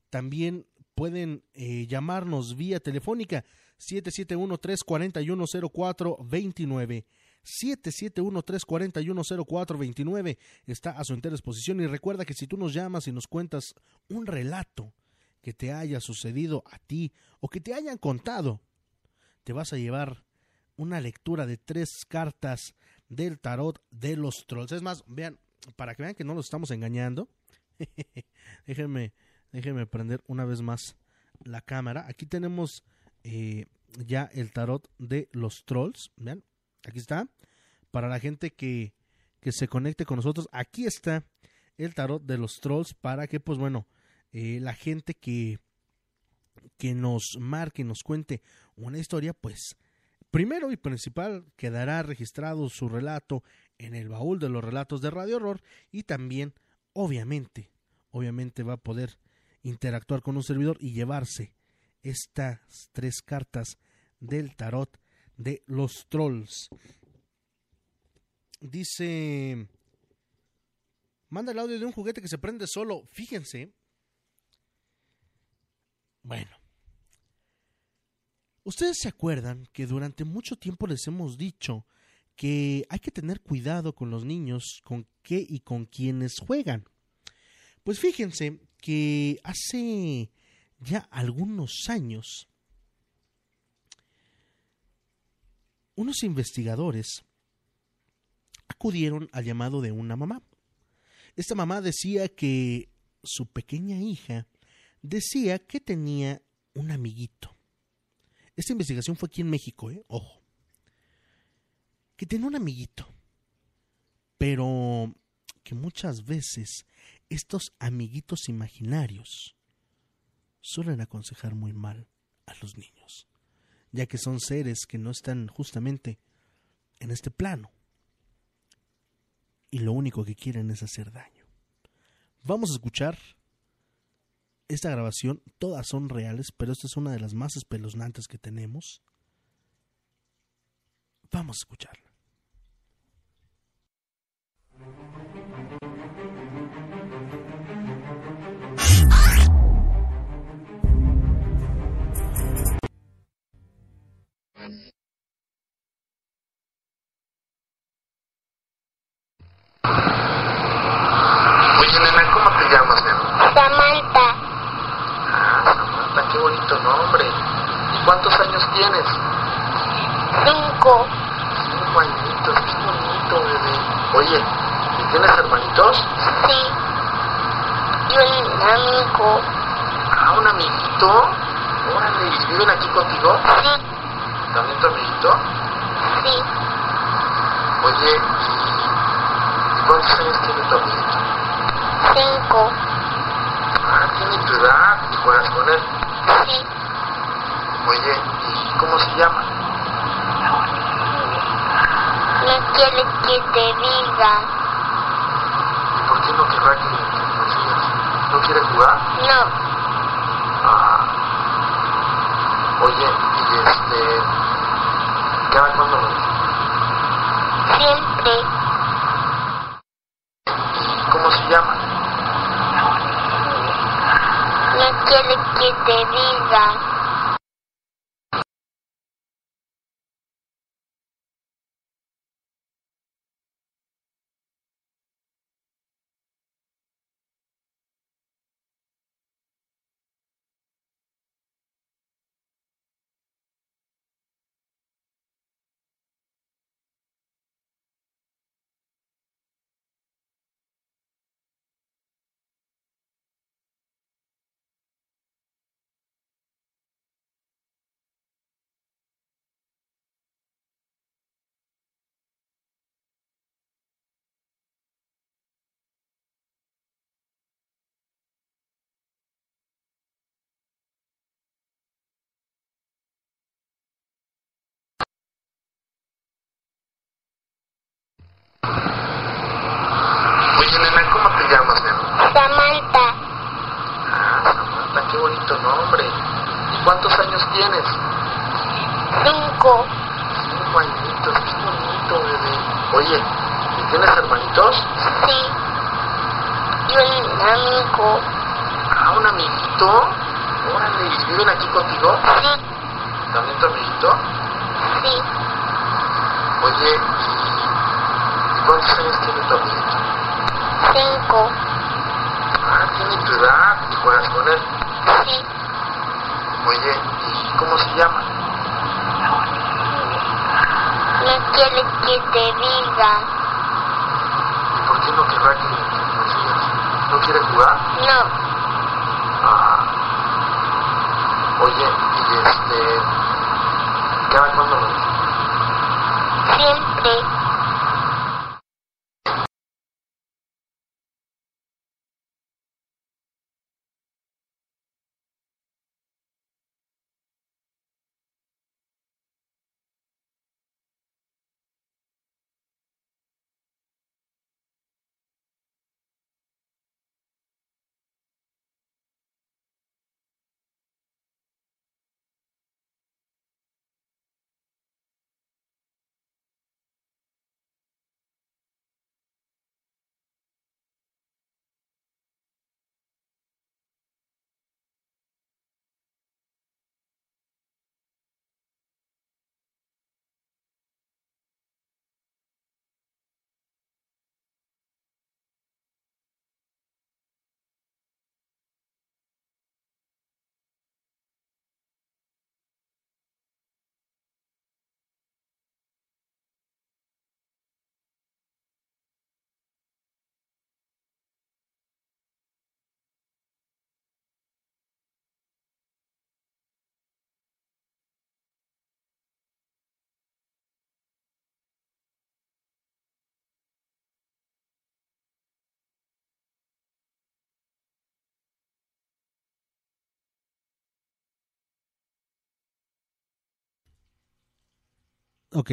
también pueden eh, llamarnos vía telefónica 771-341-0429. 771-341-0429 está a su entera exposición y recuerda que si tú nos llamas y nos cuentas un relato que te haya sucedido a ti o que te hayan contado, te vas a llevar una lectura de tres cartas del tarot de los trolls. Es más, vean, para que vean que no los estamos engañando, <laughs> déjenme, déjenme prender una vez más la cámara. Aquí tenemos eh, ya el tarot de los trolls. Vean, aquí está. Para la gente que, que se conecte con nosotros, aquí está el tarot de los trolls para que, pues bueno, eh, la gente que, que nos marque, nos cuente una historia, pues primero y principal quedará registrado su relato en el baúl de los relatos de Radio Horror y también, obviamente, obviamente va a poder interactuar con un servidor y llevarse estas tres cartas del tarot de los trolls. Dice, manda el audio de un juguete que se prende solo. Fíjense. Bueno. Ustedes se acuerdan que durante mucho tiempo les hemos dicho que hay que tener cuidado con los niños, con qué y con quienes juegan. Pues fíjense que hace ya algunos años unos investigadores acudieron al llamado de una mamá. Esta mamá decía que su pequeña hija decía que tenía un amiguito. Esta investigación fue aquí en México, ¿eh? Ojo. Que tenía un amiguito. Pero que muchas veces estos amiguitos imaginarios suelen aconsejar muy mal a los niños, ya que son seres que no están justamente en este plano y lo único que quieren es hacer daño. Vamos a escuchar esta grabación, todas son reales, pero esta es una de las más espeluznantes que tenemos. Vamos a escucharla. Oye, nena, ¿cómo te llamas, nena? Samantha, Samantha, qué bonito nombre. ¿Y cuántos años tienes? cinco, Cinco añitos, qué bonito, bebé. Oye, ¿y tienes hermanitos? sí. Y un amigo, Ah, un amiguito. Órale, ¿y viven aquí contigo? sí, ¿También tu amiguito? sí. Oye, ¿y, ¿y cuántos años tiene tu amiguito? Cinco, Ah, tiene tu edad y juegas con él. Sí. Oye, ¿y cómo se llama? No quiere que te diga. ¿Y por qué no querrá que, que nos digas? ¿No quiere jugar? No, Ah. Oye, y este. ¿Cada cuándo lo dices? siempre. ¿Y cómo se llama? No quiere que te bonito nombre. ¿Y cuántos años tienes? cinco, Cinco añitos, qué bonito, bebé. Oye, ¿y tienes hermanitos? sí. Y un amigo, Ah, un amiguito. Órale, ¿y viven aquí contigo? sí, ¿También tu amiguito? sí. Oye, ¿y, ¿y cuántos años tiene tu amiguito? Cinco, Ah, tiene tu edad y juegas con él. Oye, ¿y cómo se llama? No quiere que te diga. ¿Y por qué no querrá que, digas? ¿No quiere jugar? No, Ah. Oye, y este. ¿Cada cuándo lo dices? siempre. Ok.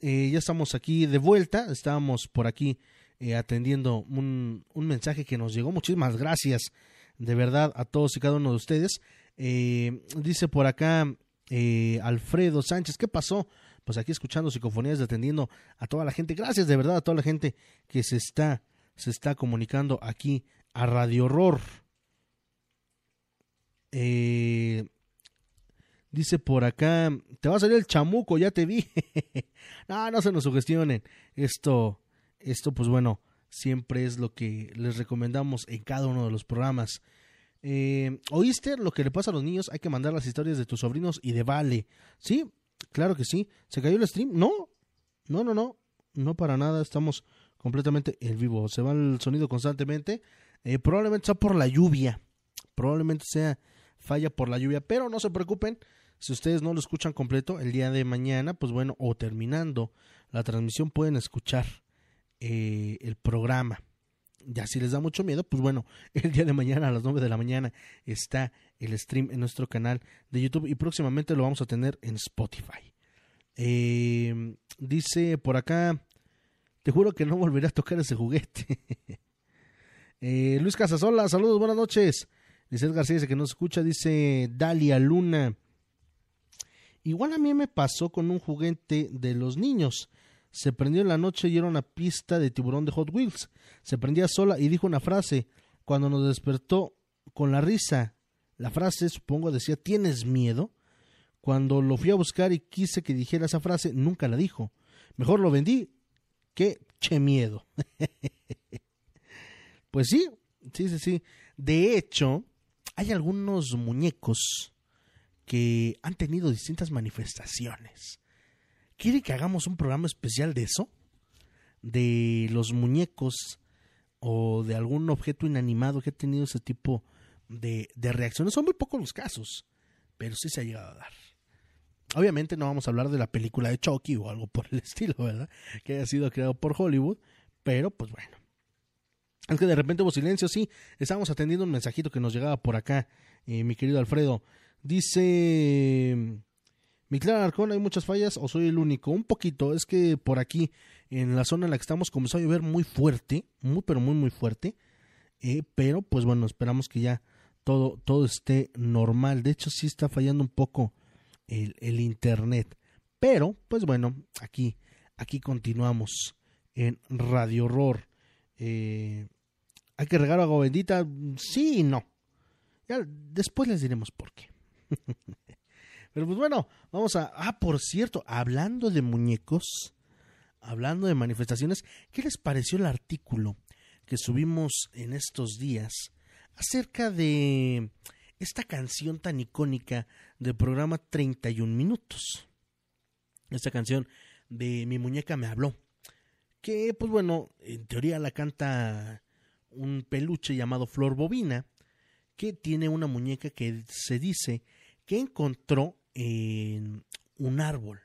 Eh, ya estamos aquí de vuelta. Estábamos por aquí eh, atendiendo un, un mensaje que nos llegó. Muchísimas gracias de verdad a todos y cada uno de ustedes. Eh, dice por acá Alfredo Sánchez, ¿qué pasó? Pues aquí escuchando psicofonías atendiendo a toda la gente. Gracias de verdad a toda la gente que se está, se está comunicando aquí a Radio Horror. Eh, Dice por acá, te va a salir el chamuco, ya te vi. <laughs> no, no se nos sugestionen. Esto, esto, pues bueno, siempre es lo que les recomendamos en cada uno de los programas. Eh, ¿Oíste lo que le pasa a los niños? Hay que mandar las historias de tus sobrinos y de Vale. Sí, claro que sí. ¿Se cayó el stream? No, no, no, no. No para nada. Estamos completamente en vivo. Se va el sonido constantemente. Eh, probablemente sea por la lluvia. Probablemente sea falla por la lluvia. Pero no se preocupen. Si ustedes no lo escuchan completo el día de mañana, pues bueno, o terminando la transmisión pueden escuchar eh, el programa. Ya si les da mucho miedo, pues bueno, <laughs> el día de mañana a las 9 de la mañana está el stream en nuestro canal de YouTube y próximamente lo vamos a tener en Spotify. Eh, dice por acá, te juro que no volveré a tocar ese juguete. <laughs> eh, Luis Casasola, saludos, buenas noches. Lisette García dice que no escucha, dice Dalia Luna. Igual a mí me pasó con un juguete de los niños. Se prendió en la noche y era una pista de tiburón de Hot Wheels. Se prendía sola y dijo una frase. Cuando nos despertó con la risa, la frase supongo decía ¿tienes miedo? Cuando lo fui a buscar y quise que dijera esa frase, nunca la dijo. Mejor lo vendí que che miedo. <laughs> pues sí, sí, sí, sí. De hecho, hay algunos muñecos que han tenido distintas manifestaciones. ¿Quiere que hagamos un programa especial de eso? De los muñecos o de algún objeto inanimado que ha tenido ese tipo de, de reacciones. Son muy pocos los casos, pero sí se ha llegado a dar. Obviamente no vamos a hablar de la película de Chucky o algo por el <laughs> estilo, ¿verdad? Que haya sido creado por Hollywood, pero pues bueno. Es que de repente hubo silencio, sí. Estábamos atendiendo un mensajito que nos llegaba por acá, eh, mi querido Alfredo. Dice Mi clara Arcón, hay muchas fallas o soy el único. Un poquito, es que por aquí, en la zona en la que estamos, comenzó a llover muy fuerte, muy, pero muy, muy fuerte. Eh, pero, pues bueno, esperamos que ya todo, todo esté normal. De hecho, sí está fallando un poco el, el internet. Pero, pues bueno, aquí, aquí continuamos en Radio Horror. Eh, ¿Hay que regar agua bendita? Sí y no. Ya después les diremos por qué. <laughs> Pero pues bueno, vamos a... Ah, por cierto, hablando de muñecos, hablando de manifestaciones, ¿qué les pareció el artículo que subimos en estos días acerca de esta canción tan icónica del programa 31 minutos? Esta canción de Mi muñeca me habló. Que, pues bueno, en teoría la canta un peluche llamado Flor Bobina, que tiene una muñeca que se dice que encontró en un árbol.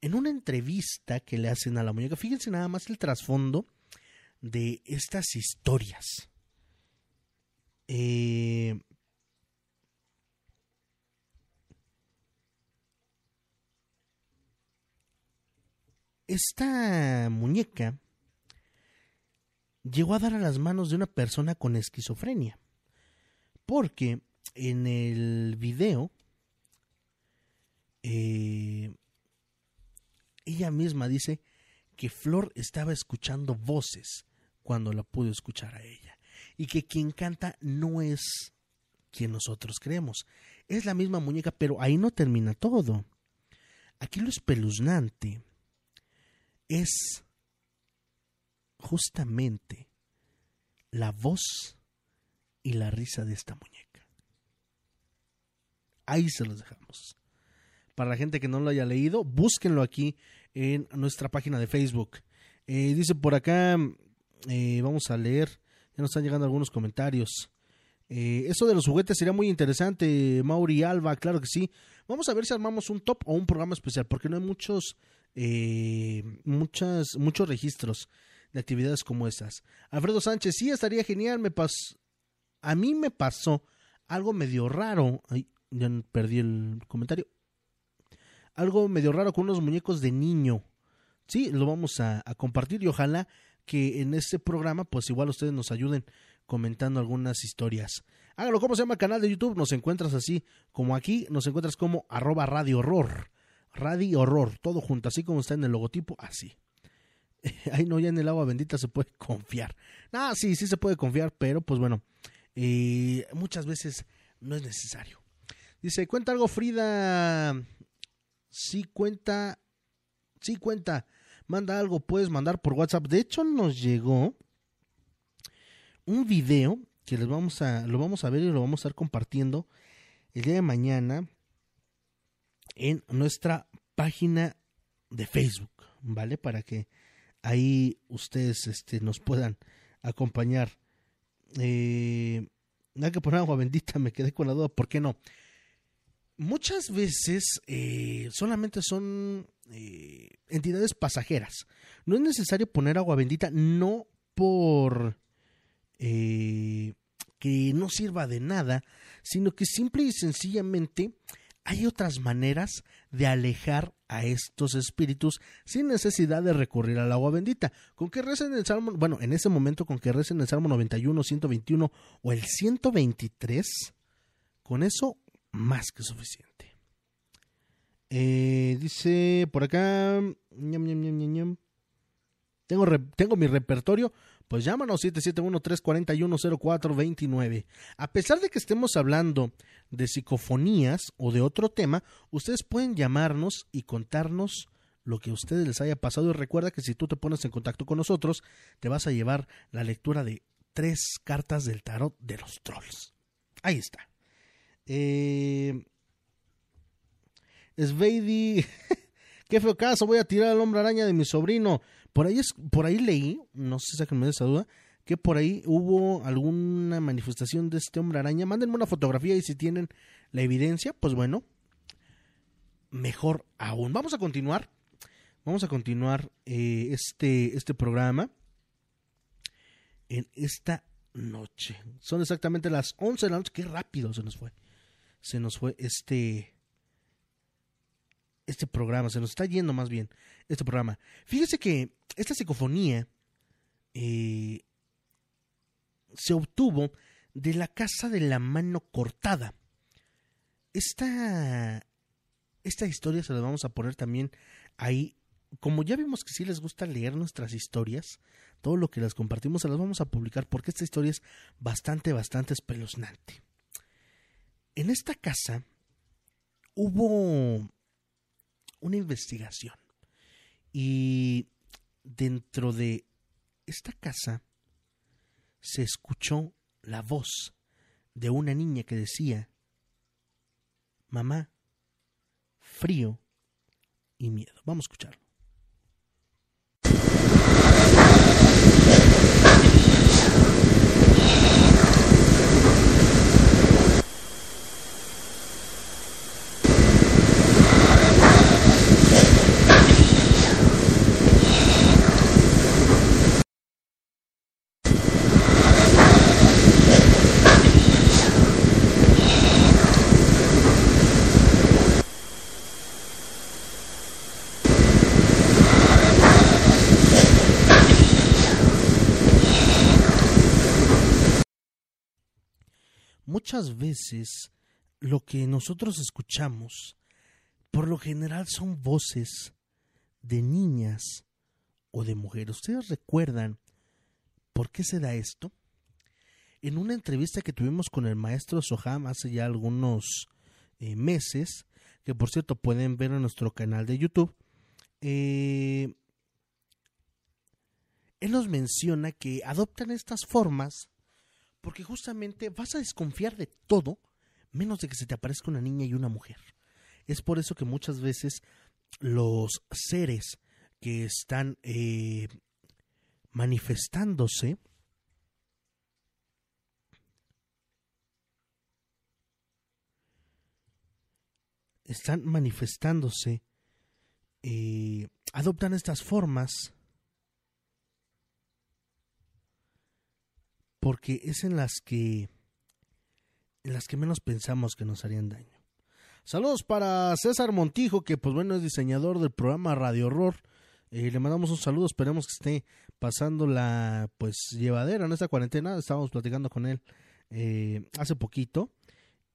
En una entrevista que le hacen a la muñeca, fíjense nada más el trasfondo de estas historias. Eh, esta muñeca llegó a dar a las manos de una persona con esquizofrenia. Porque en el video eh, ella misma dice que Flor estaba escuchando voces cuando la pudo escuchar a ella y que quien canta no es quien nosotros creemos. Es la misma muñeca, pero ahí no termina todo. Aquí lo espeluznante es justamente la voz y la risa de esta muñeca. Ahí se los dejamos. Para la gente que no lo haya leído, búsquenlo aquí en nuestra página de Facebook. Eh, dice por acá, eh, vamos a leer, ya nos están llegando algunos comentarios. Eh, eso de los juguetes sería muy interesante, Mauri Alba, claro que sí. Vamos a ver si armamos un top o un programa especial, porque no hay muchos, muchas, muchos registros de actividades como esas. Alfredo Sánchez, sí, estaría genial. Me pas... A mí me pasó algo medio raro. Ya perdí el comentario. Algo medio raro con unos muñecos de niño. Sí, lo vamos a, compartir y ojalá que en este programa, pues igual ustedes nos ayuden comentando algunas historias. Hágalo, ¿cómo se llama el canal de YouTube? Nos encuentras así como aquí, nos encuentras como arroba radio horror. Radio horror, todo junto, así como está en el logotipo, así. <laughs> ay no, ya en el agua bendita se puede confiar. Ah, sí, sí se puede confiar, pero pues bueno, eh, muchas veces no es necesario. Dice, cuenta algo Frida. Sí cuenta, sí cuenta. Manda algo, puedes mandar por WhatsApp. De hecho, nos llegó un video que les vamos a, lo vamos a ver y lo vamos a estar compartiendo el día de mañana en nuestra página de Facebook, ¿vale? Para que ahí ustedes este, nos puedan acompañar. Eh, hay que poner agua bendita, me quedé con la duda, ¿por qué no? Muchas veces eh, solamente son eh, entidades pasajeras. No es necesario poner agua bendita, no por eh, que no sirva de nada, sino que simple y sencillamente hay otras maneras de alejar a estos espíritus sin necesidad de recurrir al agua bendita. Con que recen el Salmo, bueno, en ese momento con que recen el Salmo 91, 121 o el 123, con eso más que suficiente. Eh, dice por acá, tengo, tengo mi repertorio pues llámanos 771-341-0429. A pesar de que estemos hablando de psicofonías o de otro tema, ustedes pueden llamarnos y contarnos lo que a ustedes les haya pasado. Y recuerda que si tú te pones en contacto con nosotros, te vas a llevar la lectura de tres cartas del tarot de los trolls. Ahí está. Eh... Sveidi, <laughs> qué feo caso, voy a tirar al hombre araña de mi sobrino. Por ahí, es, por ahí leí, no sé si me de esa duda, que por ahí hubo alguna manifestación de este hombre araña. Mándenme una fotografía y si tienen la evidencia, pues bueno, mejor aún. Vamos a continuar. Vamos a continuar eh, este, este programa en esta noche. Son exactamente las 11 de la noche. Qué rápido se nos fue. Se nos fue este este programa, se nos está yendo más bien este programa. Fíjese que esta psicofonía eh, se obtuvo de la casa de la mano cortada. Esta, historia se la vamos a poner también ahí. Como ya vimos que sí les gusta leer nuestras historias, todo lo que las compartimos se las vamos a publicar porque esta historia es bastante, bastante espeluznante. En esta casa hubo una investigación y dentro de esta casa se escuchó la voz de una niña que decía, mamá, frío y miedo. Vamos a escucharlo. Muchas veces lo que nosotros escuchamos, por lo general son voces de niñas o de mujeres. ¿Ustedes recuerdan por qué se da esto? En una entrevista que tuvimos con el maestro Soham hace ya algunos eh, meses, que por cierto pueden ver en nuestro canal de YouTube, eh, él nos menciona que adoptan estas formas porque justamente vas a desconfiar de todo menos de que se te aparezca una niña y una mujer. Es por eso que muchas veces los seres que están eh, manifestándose están manifestándose eh, adoptan estas formas porque es en las que en las que menos pensamos que nos harían daño. Saludos para César Montijo, que pues bueno es diseñador del programa Radio Horror. Eh, le mandamos un saludo, esperemos que esté pasando la pues llevadera en esta cuarentena. Estábamos platicando con él eh, hace poquito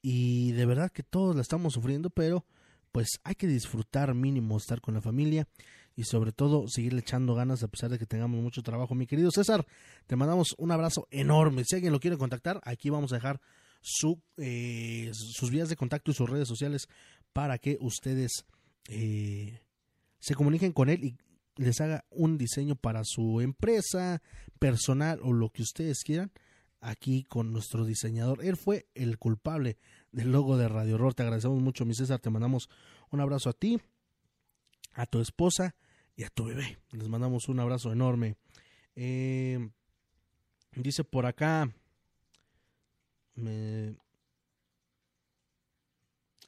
y de verdad que todos la estamos sufriendo, pero pues hay que disfrutar mínimo estar con la familia y sobre todo seguirle echando ganas a pesar de que tengamos mucho trabajo. Mi querido César, te mandamos un abrazo enorme. Si alguien lo quiere contactar, aquí vamos a dejar su, eh, sus vías de contacto y sus redes sociales para que ustedes eh, se comuniquen con él y les haga un diseño para su empresa personal o lo que ustedes quieran aquí con nuestro diseñador. Él fue el culpable del logo de Radio Horror. Te agradecemos mucho, mi César. Te mandamos un abrazo a ti, a tu esposa y a tu bebé. Les mandamos un abrazo enorme. Eh, dice por acá.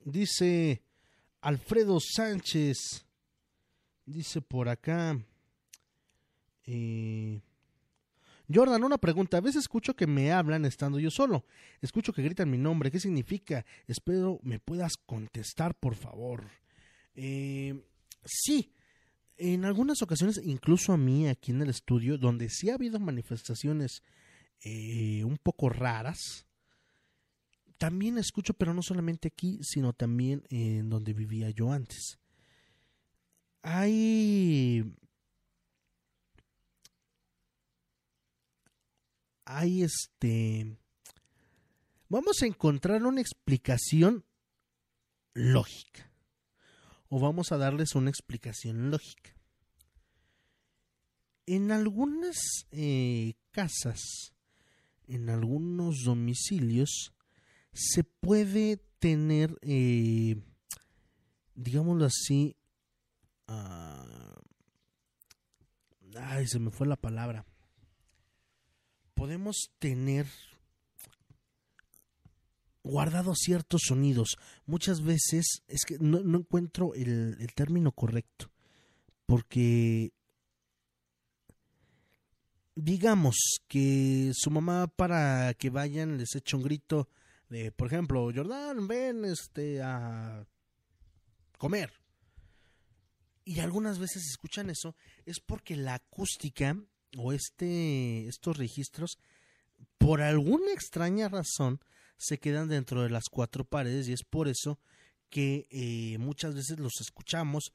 dice Alfredo Sánchez. Dice por acá. Eh, Jordan, una pregunta. A veces escucho que me hablan estando yo solo. Escucho que gritan mi nombre. ¿Qué significa? Espero me puedas contestar, por favor. Eh, sí, en algunas ocasiones, incluso a mí aquí en el estudio, donde sí ha habido manifestaciones eh, un poco raras, también escucho, pero no solamente aquí, sino también en donde vivía yo antes. Hay... Hay este... Vamos a encontrar una explicación lógica o vamos a darles una explicación lógica. En algunas eh, casas, en algunos domicilios, se puede tener, eh, digámoslo así, uh, ay, se me fue la palabra. Podemos tener guardado ciertos sonidos. Muchas veces es que no, encuentro el, término correcto. Porque digamos que su mamá para que vayan les echa un grito de, por ejemplo, Jordán, ven este a comer. y algunas veces escuchan eso es porque la acústica o este estos registros por alguna extraña razón se quedan dentro de las cuatro paredes y es por eso que eh, muchas veces los escuchamos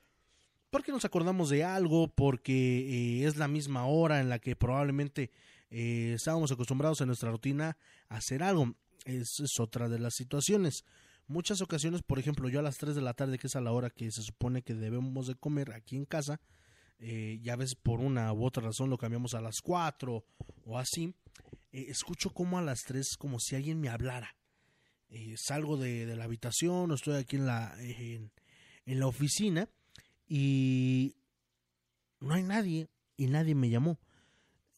porque nos acordamos de algo, porque eh, es la misma hora en la que probablemente eh, estábamos acostumbrados en nuestra rutina a hacer algo. Esa es otra de las situaciones. Muchas ocasiones, por ejemplo, yo a las 3 de la tarde, que es a la hora que se supone que debemos de comer aquí en casa, eh, ya ves por una u otra razón lo cambiamos a las 4 o así, eh, escucho como a las 3 como si alguien me hablara. Eh, salgo de, la habitación, estoy aquí en la, en, la oficina y no hay nadie y nadie me llamó.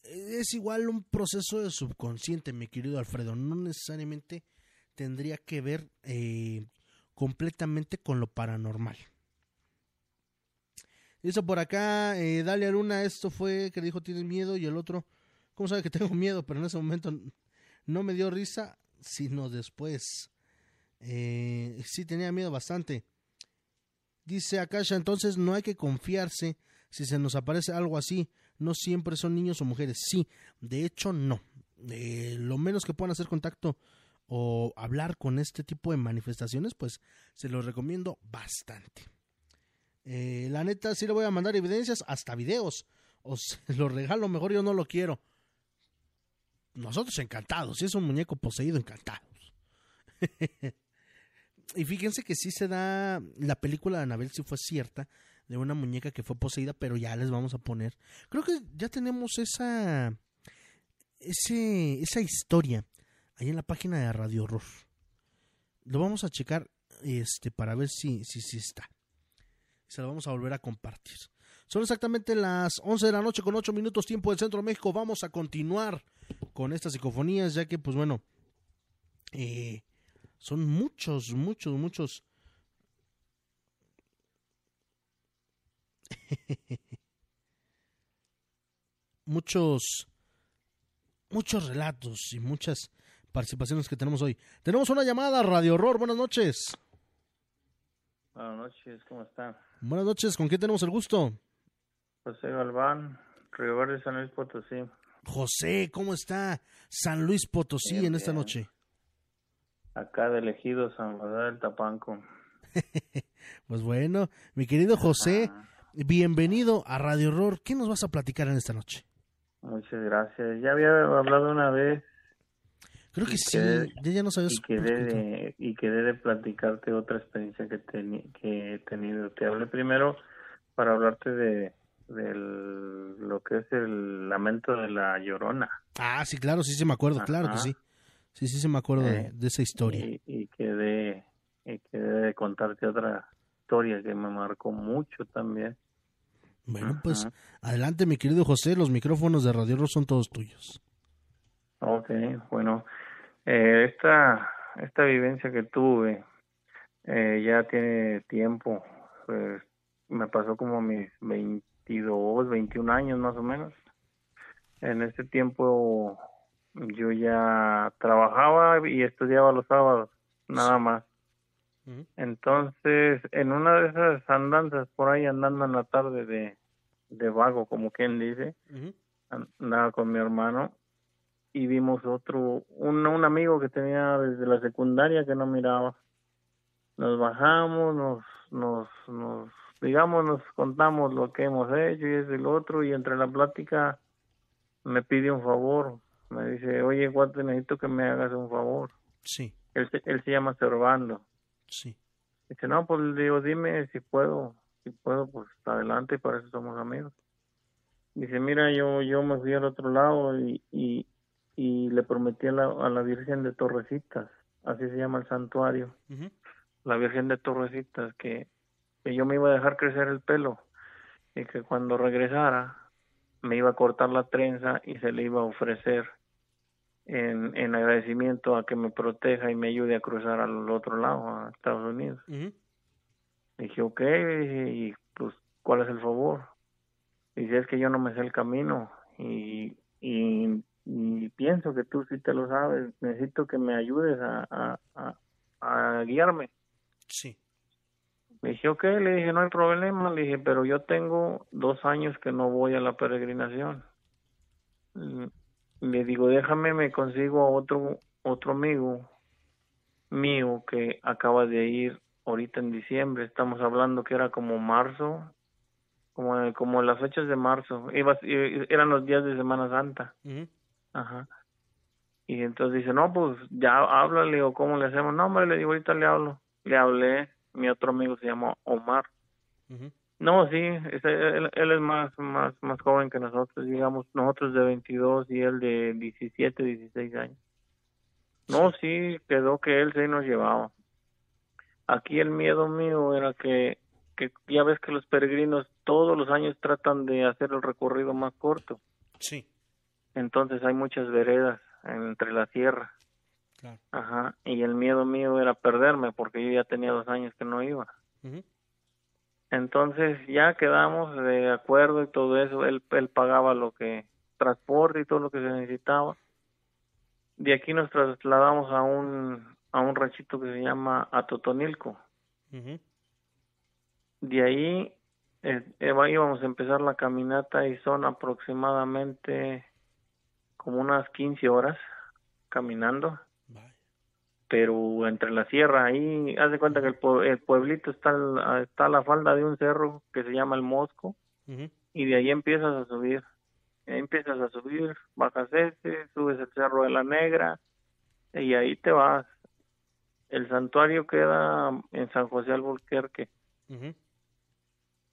Es igual un proceso de subconsciente, mi querido Alfredo. No necesariamente tendría que ver eh, completamente con lo paranormal. Dice por acá, eh, Dalia Luna, esto fue que dijo tienes miedo y el otro, ¿cómo sabe que tengo miedo? Pero en ese momento no me dio risa, sino después. Eh, sí tenía miedo bastante. Dice Akasha, entonces no hay que confiarse si se nos aparece algo así. No siempre son niños o mujeres. Sí, de hecho no. Lo menos que puedan hacer contacto o hablar con este tipo de manifestaciones, pues se los recomiendo bastante. Eh, la neta, sí le voy a mandar evidencias, hasta videos. O <laughs> se los regalo, mejor yo no lo quiero. Nosotros encantados, si es un muñeco poseído, encantados. <laughs> y fíjense que sí se da, la película de Anabel sí fue cierta, de una muñeca que fue poseída, pero ya les vamos a poner. Creo que ya tenemos esa, ese, esa historia ahí en la página de Radio Horror. Lo vamos a checar este, para ver si, si, si está. Se lo vamos a volver a compartir. Son exactamente las 11 de la noche con 8 minutos tiempo del Centro de México. Vamos a continuar con estas psicofonías, ya que, pues bueno, eh, son muchos, muchos, muchos. <laughs> muchos, muchos relatos y muchas participaciones que tenemos hoy. Tenemos una llamada, Radio Horror. Buenas noches. Buenas noches, ¿cómo está? Buenas noches, ¿con quién tenemos el gusto? José Galván, Río Verde, San Luis Potosí. José, ¿cómo está San Luis Potosí bien, en esta bien. noche? Acá de elegido San José del Tapanco. <laughs> pues bueno, mi querido José, Ajá. bienvenido a Radio Horror. ¿Qué nos vas a platicar en esta noche? Muchas gracias. Ya había hablado una vez. Creo que sí, ya, ya nos habías y quedé, de, y quedé de platicarte otra experiencia que, ten, que he tenido. Te hablé primero para hablarte de, de lo que es el lamento de la llorona. Ah, sí, claro, sí, sí me acuerdo, Ajá. claro que sí. Sí, sí, sí me acuerdo eh, de, de, esa historia. Y, y quedé, y quedé de contarte otra historia que me marcó mucho también. Bueno, Ajá. pues adelante, mi querido José, los micrófonos de Radio Ross son todos tuyos. Ok, bueno, eh, esta, esta vivencia que tuve eh, ya tiene tiempo, pues me pasó como a mis 22, 21 años más o menos. En este tiempo yo ya trabajaba y estudiaba los sábados, nada más. Entonces, en una de esas andanzas por ahí andando en la tarde de, de vago, como quien dice, andaba con mi hermano y vimos otro, un, un amigo que tenía desde la secundaria que no miraba. Nos bajamos, nos, nos, nos, digamos, nos contamos lo que hemos hecho y es el otro y entre la plática me pide un favor, me dice, oye, Guate, necesito que me hagas un favor. Sí. Él, él se llama Servando. Sí. Dice, no, pues le digo, dime si puedo, si puedo, pues adelante, para eso somos amigos. Dice, mira, yo, yo me fui al otro lado y, y, y le prometí a la, a la Virgen de Torrecitas, así se llama el santuario, uh -huh. la Virgen de Torrecitas, que, que yo me iba a dejar crecer el pelo y que cuando regresara me iba a cortar la trenza y se le iba a ofrecer en, en agradecimiento a que me proteja y me ayude a cruzar al otro lado, a Estados Unidos. Uh -huh. Dije, ok, y pues, ¿cuál es el favor? Dice, es que yo no me sé el camino y, y, y pienso que tú sí te lo sabes, necesito que me ayudes a, a, a, a guiarme. Sí. Le dije, ok, le dije, no hay problema, le dije, pero yo tengo dos años que no voy a la peregrinación. Mm, Le digo, déjame, me consigo a otro, otro amigo mío que acaba de ir ahorita en diciembre. Estamos hablando que era como marzo, como, como las fechas de marzo. Iba, eran los días de Semana Santa. Ajá. Y entonces dice, no, pues ya háblale o cómo le hacemos. No, hombre, le digo, ahorita le hablo. Le hablé, mi otro amigo se llama Omar. No, sí, es- él, él es más, más, más joven que nosotros, digamos, nosotros de 22 y él de 17, 16 años. No, sí, quedó que él sí nos llevaba. Aquí el miedo mío era que, que ya ves que los peregrinos todos los años tratan de hacer el recorrido más corto. Sí, Entonces hay muchas veredas entre la sierra. Claro. Ajá. Y el miedo mío era perderme porque yo ya tenía dos años que no iba. Entonces ya quedamos de acuerdo y todo eso. Él, él pagaba lo que transporte y todo lo que se necesitaba. De aquí nos trasladamos a un a un ranchito que se llama Atotonilco. Ujú. De ahí eh, eh, íbamos a empezar la caminata y son aproximadamente como unas 15 horas caminando. Pero entre la sierra ahí haz de cuenta que el, pue- el pueblito está al- está a la falda de un cerro que se llama el Mosco y de ahí empiezas a subir Ahí empiezas a subir bajas este subes el cerro de la Negra y ahí te vas. El santuario queda en San José Albuquerque Ujú.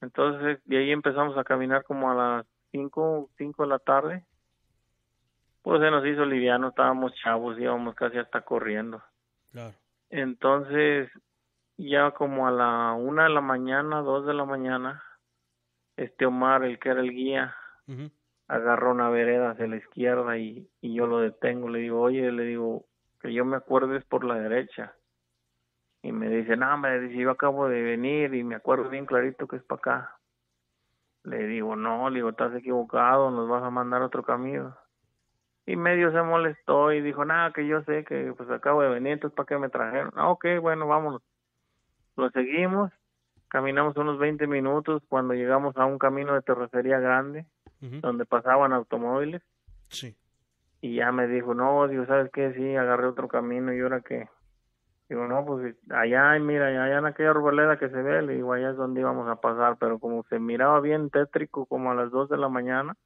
entonces de ahí empezamos a caminar como a las cinco cinco de la tarde. Pues se nos hizo liviano estábamos chavos íbamos casi hasta corriendo Claro. Entonces, ya como a la una de la mañana, dos de la mañana, este Omar, el que era el guía, agarró una vereda hacia la izquierda y, y yo lo detengo. Le digo, oye, le digo, que yo me acuerdo es por la derecha. Y me dice, no, me dice, yo acabo de venir y me acuerdo bien clarito que es para acá. Le digo, no, le digo, estás equivocado, nos vas a mandar otro camino. Y medio se molestó y dijo, nada, que yo sé que pues acabo de venir, entonces ¿para qué me trajeron? Ah, ok, bueno, vámonos. Lo seguimos, caminamos unos 20 minutos cuando llegamos a un camino de terracería grande donde pasaban automóviles Sí. y ya me dijo, no, digo, ¿sabes qué? Sí, agarré otro camino y ahora que Digo, no, pues allá, mira, allá en aquella arboleda que se ve, le digo, allá es donde íbamos a pasar, pero como se miraba bien tétrico, como a las dos de la mañana,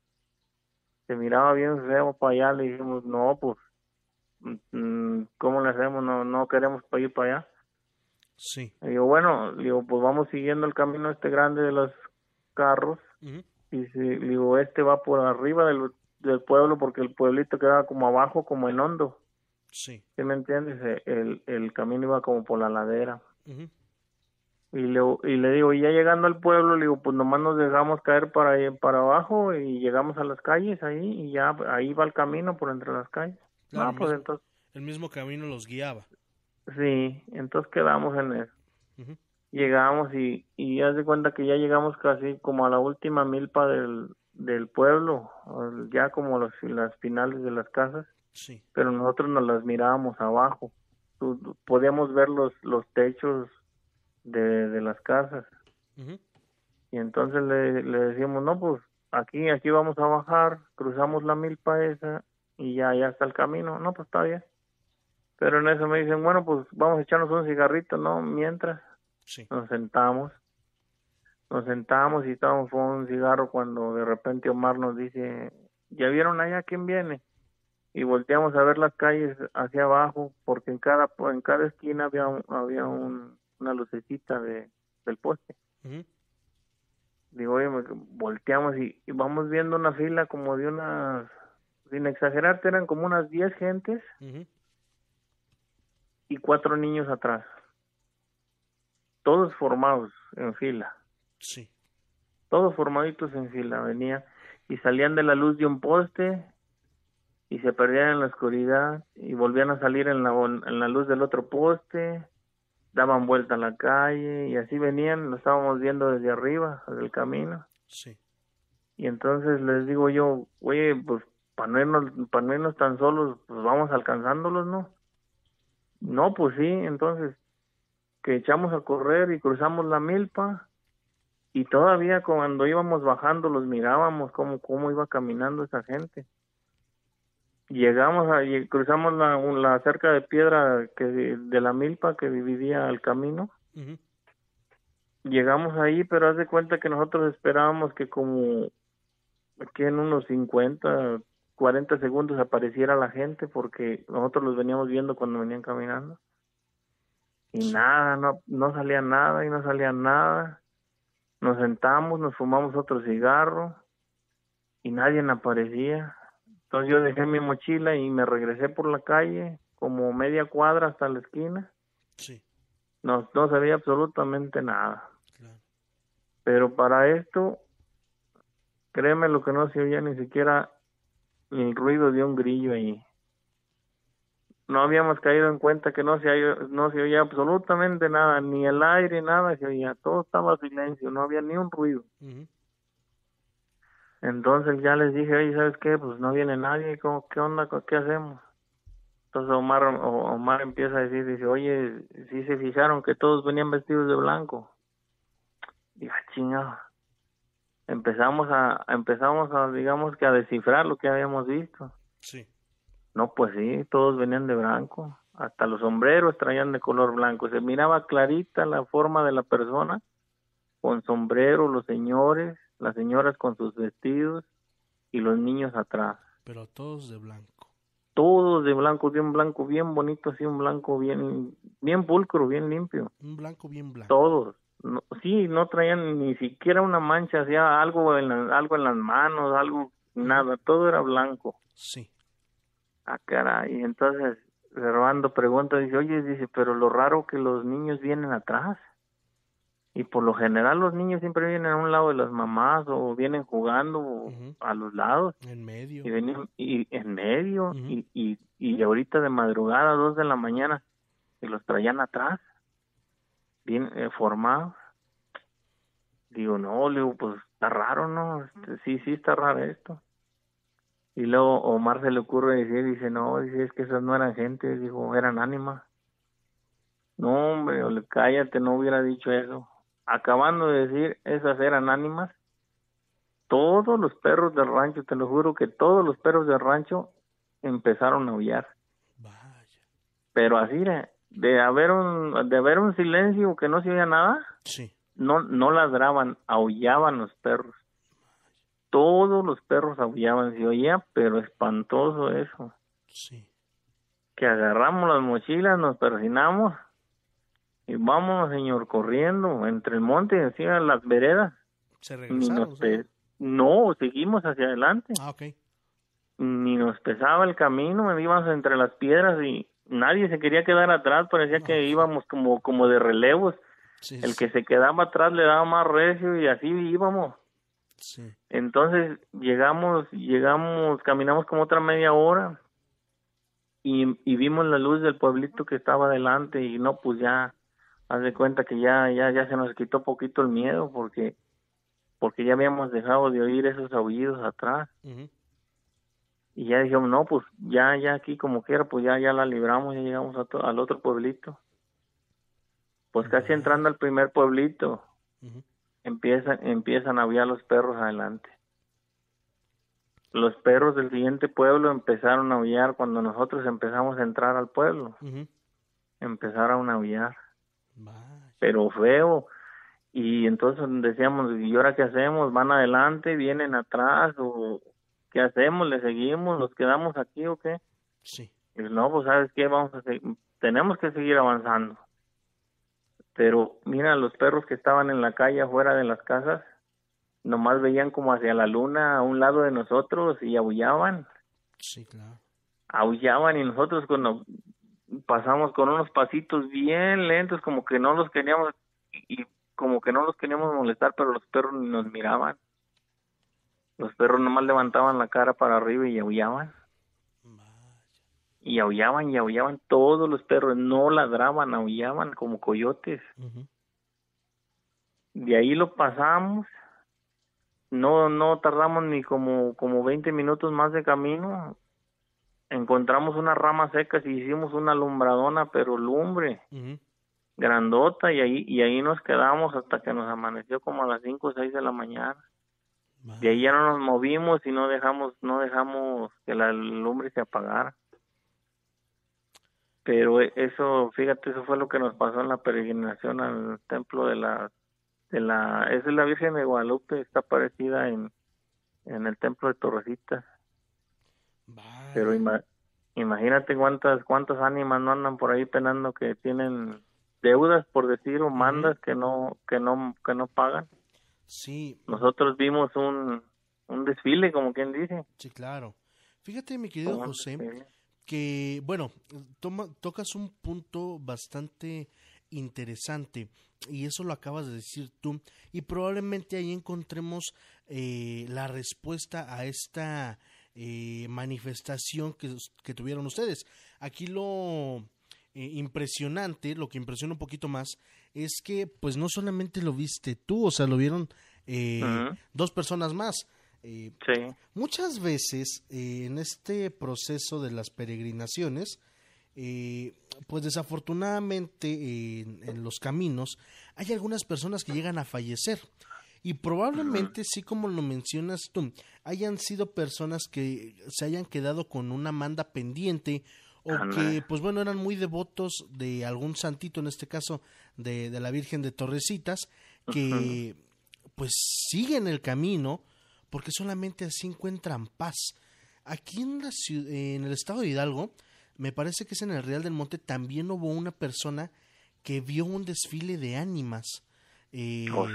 se miraba bien feo para allá, le dijimos, no, pues, mm, ¿cómo le hacemos? No, no queremos pa- ir para allá. Sí. Le digo, bueno, digo, pues vamos siguiendo el camino este grande de los carros, y si, digo, este va por arriba del, del pueblo, porque el pueblito quedaba como abajo, como en hondo, Sí. ¿sí me entiendes? Eh, El, el camino iba como por la ladera. Ujú. Y le, y le digo, y ya llegando al pueblo, le digo, pues nomás nos dejamos caer para para abajo y llegamos a las calles ahí y ya ahí va el camino por entre las calles. Claro, ah, pues mismo. entonces, El mismo camino los guiaba. sí, entonces quedamos en eso. Llegamos y, y haz de cuenta que ya llegamos casi como a la última milpa del, del pueblo, ya como los, las finales de las casas, Sí. pero nosotros nos las mirábamos abajo. Podíamos ver los, los techos de, de las casas. Y entonces le, le decimos no pues aquí aquí vamos a bajar cruzamos la milpa esa y ya ya está el camino. No pues está bien. Pero en eso me dicen bueno pues vamos a echarnos un cigarrito no mientras Sí. nos sentamos. Nos sentamos y estábamos fumando un cigarro cuando de repente Omar nos dice ya vieron allá quién viene y volteamos a ver las calles hacia abajo porque en cada en cada esquina había había un- una lucecita de del poste. Digo, oye, volteamos y, y vamos viendo una fila como de unas, sin exagerarte, eran como unas 10 gentes y cuatro niños atrás. Todos formados en fila, Sí. todos formaditos en fila, venía y salían de la luz de un poste y se perdían en la oscuridad y volvían a salir en la, en la luz del otro poste, daban vuelta a la calle y así venían, lo estábamos viendo desde arriba, desde el camino. Sí. Y entonces les digo yo, oye, pues para no irnos, para no irnos tan solos, pues vamos alcanzándolos, ¿no? No, pues sí, entonces que echamos a correr y cruzamos la milpa y todavía cuando íbamos bajando los mirábamos cómo, cómo iba caminando esa gente. Llegamos a, cruzamos la, la cerca de piedra que de la milpa que dividía el camino. Llegamos ahí, pero haz de cuenta que nosotros esperábamos que como aquí en unos 50, 40 segundos apareciera la gente porque nosotros los veníamos viendo cuando venían caminando. Y nada, no, no salía nada y no salía nada. Nos sentamos, nos fumamos otro cigarro y nadie aparecía. Entonces yo dejé mi mochila y me regresé por la calle como media cuadra hasta la esquina. Sí, No, no sabía absolutamente nada. claro. Pero para esto, créeme lo que no se oía ni siquiera el ruido de un grillo ahí. No habíamos caído en cuenta que no se, oía- no se oía absolutamente nada, ni el aire, nada se oía. Todo estaba silencio, no había ni un ruido. Ujú. Entonces ya les dije, oye, ¿sabes qué? Pues no viene nadie, ¿cómo, ¿qué onda? ¿Qué hacemos? Entonces Omar, Omar empieza a decir, dice, oye, si se fijaron que todos venían vestidos de blanco. Digo, "Ah, chingado. Empezamos a, empezamos a, digamos que a descifrar lo que habíamos visto. Sí, No, pues sí, todos venían de blanco. Hasta los sombreros traían de color blanco. Se miraba clarita la forma de la persona, con sombrero, los señores, las señoras con sus vestidos y los niños atrás. pero todos de blanco. Todos de blanco, de un blanco bien bonito, así un blanco bien, bien pulcro, bien limpio. Un blanco bien blanco. Todos. No, sí, no traían ni siquiera una mancha, hacía algo en, la- algo en las manos, algo, nada, todo era blanco. Sí, Ah, caray. Entonces, Servando pregunta, dice, oye, dice, pero lo raro que los niños vienen atrás. Y por lo general los niños siempre vienen a un lado de las mamás o vienen jugando a los lados en medio. y venían y en medio y, y, y ahorita de madrugada, dos de la mañana, y los traían atrás, bien eh, formados. Digo, no, le digo, pues está raro, ¿no? Este, sí, sí está raro esto. Y luego Omar se le ocurre decir, dice, no, dice, es que esas no eran gente, dijo, eran ánimas. No, hombre, cállate, no hubiera dicho eso. Acabando de decir, esas eran ánimas. Todos los perros del rancho, te lo juro que todos los perros del rancho empezaron a aullar. Vaya. Pero así de, de haber un de haber un silencio que no se oía nada, Sí, no no ladraban, aullaban los perros. Todos los perros aullaban, se oía, pero espantoso eso. sí. Que agarramos las mochilas, nos persinamos y vámonos, señor, corriendo entre el monte, hacia las veredas. Se regresaron. nos pe- no, seguimos hacia adelante. Ah, ok. Ni nos pesaba el camino, íbamos entre las piedras y nadie se quería quedar atrás, parecía que íbamos como, como de relevos. Sí, El sí, que se quedaba atrás le daba más recio y así íbamos. sí. Entonces llegamos, llegamos, caminamos como otra media hora y, y vimos la luz del pueblito que estaba adelante y no, pues ya, haz de cuenta que ya, ya, ya se nos quitó poquito el miedo porque, porque ya habíamos dejado de oír esos aullidos atrás y ya dijimos, no, pues ya, ya aquí como quiera, pues ya, ya la libramos, ya llegamos a to- al otro pueblito. Pues casi entrando al primer pueblito, empiezan, empiezan a aullar los perros adelante. Los perros del siguiente pueblo empezaron a aullar cuando nosotros empezamos a entrar al pueblo. Empezaron a aullar. Pero feo. Y entonces decíamos, ¿y ahora qué hacemos? ¿Van adelante? ¿Vienen atrás? ¿O qué hacemos? ¿Le seguimos? ¿Nos quedamos aquí o qué? Sí. Y no, pues sabes qué, vamos a seguir, tenemos que seguir avanzando. Pero mira, los perros que estaban en la calle afuera de las casas, nomás veían como hacia la luna a un lado de nosotros y aullaban, Sí, claro. aullaban y nosotros cuando pasamos con unos pasitos bien lentos, como que no los queríamos y como que no los queríamos molestar, pero los perros ni nos miraban. Los perros nomás levantaban la cara para arriba y aullaban y aullaban y aullaban todos los perros, no ladraban, aullaban como coyotes. De ahí lo pasamos, no no tardamos ni como como 20 minutos más de camino. Encontramos unas ramas secas y hicimos una alumbradona, pero lumbre. Grandota y ahí y ahí nos quedamos hasta que nos amaneció como a las cinco o seis de la mañana. De ahí ya no nos movimos y no dejamos no dejamos que la lumbre se apagara. Pero e, eso, fíjate, eso fue lo que nos pasó en la peregrinación al templo de la de la esa es la Virgen de Guadalupe, está aparecida en en el templo de Torrecitas. Pero imagínate cuántas cuántas ánimas no andan por ahí penando que tienen deudas por decir o mandas que no que no que no pagan. Sí. Nosotros vimos un un desfile como quien dice. Sí, claro. Fíjate mi querido José que bueno, toma, tocas un punto bastante interesante y eso lo acabas de decir tú y probablemente ahí encontremos eh, la respuesta a esta eh, manifestación que, que, tuvieron ustedes. Aquí lo eh, impresionante, lo que impresiona un poquito más, es que pues no solamente lo viste tú, o sea, lo vieron dos personas más. sí. Muchas veces en este proceso de las peregrinaciones, pues desafortunadamente en, los caminos hay algunas personas que llegan a fallecer. Y probablemente, sí como lo mencionas tú, hayan sido personas que se hayan quedado con una manda pendiente o que, pues bueno, eran muy devotos de algún santito, en este caso de, de la Virgen de Torrecitas, que pues siguen el camino porque solamente así encuentran paz. Aquí en, la ciudad, en el estado de Hidalgo, me parece que es en el Real del Monte, también hubo una persona que vio un desfile de ánimas. Eh, oh,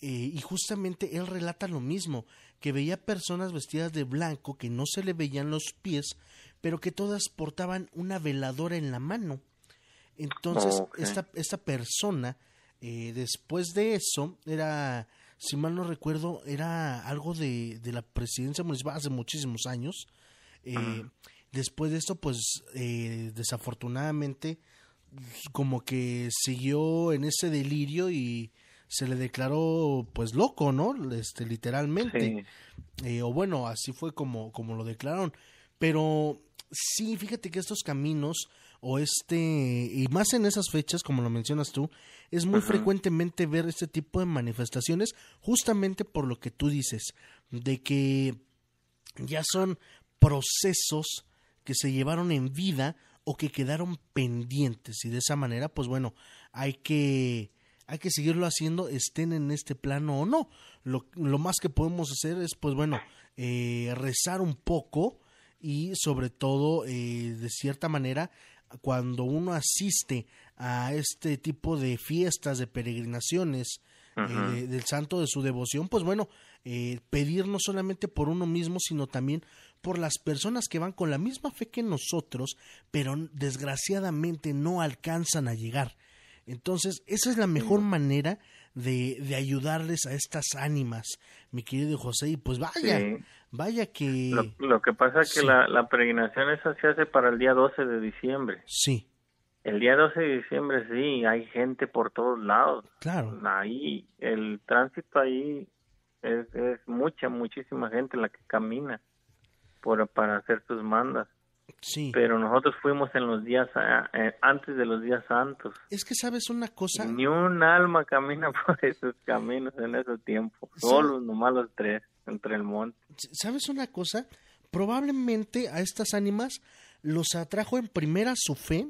eh, y justamente él relata lo mismo, que veía personas vestidas de blanco que no se le veían los pies, pero que todas portaban una veladora en la mano. Entonces, esta, esta persona, eh, después de eso, era, si mal no recuerdo, era algo de, de la presidencia municipal hace muchísimos años. Eh, después de esto, pues, desafortunadamente, como que siguió en ese delirio y se le declaró pues loco, ¿no? Este, literalmente. Eh, o bueno, así fue como, como lo declararon. Pero sí, fíjate que estos caminos o este, y más en esas fechas, como lo mencionas tú, es muy frecuentemente ver este tipo de manifestaciones, justamente por lo que tú dices, de que ya son procesos que se llevaron en vida o que quedaron pendientes y de esa manera, pues bueno, hay que hay que seguirlo haciendo, estén en este plano o no. Lo, lo más que podemos hacer es, pues bueno, eh, rezar un poco y sobre todo, eh, de cierta manera, cuando uno asiste a este tipo de fiestas, de peregrinaciones, eh, del santo de su devoción, pues bueno, pedir no solamente por uno mismo, sino también por las personas que van con la misma fe que nosotros, pero desgraciadamente no alcanzan a llegar. Entonces, esa es la mejor manera de, de ayudarles a estas ánimas, mi querido José. Y pues vaya, vaya que... Lo, que pasa es que la, la peregrinación esa se hace para el día 12 de diciembre. Sí. El día 12 de diciembre sí, hay gente por todos lados. Claro. Ahí, el tránsito ahí es, es mucha, muchísima gente la que camina por, para hacer sus mandas. Sí. Pero nosotros fuimos en los días eh, antes de los días santos. Es que sabes una cosa. Ni un alma camina <laughs> por esos caminos en ese tiempo. Solo nomás los tres entre el monte. ¿Sabes una cosa? Probablemente a estas ánimas los atrajo en primera su fe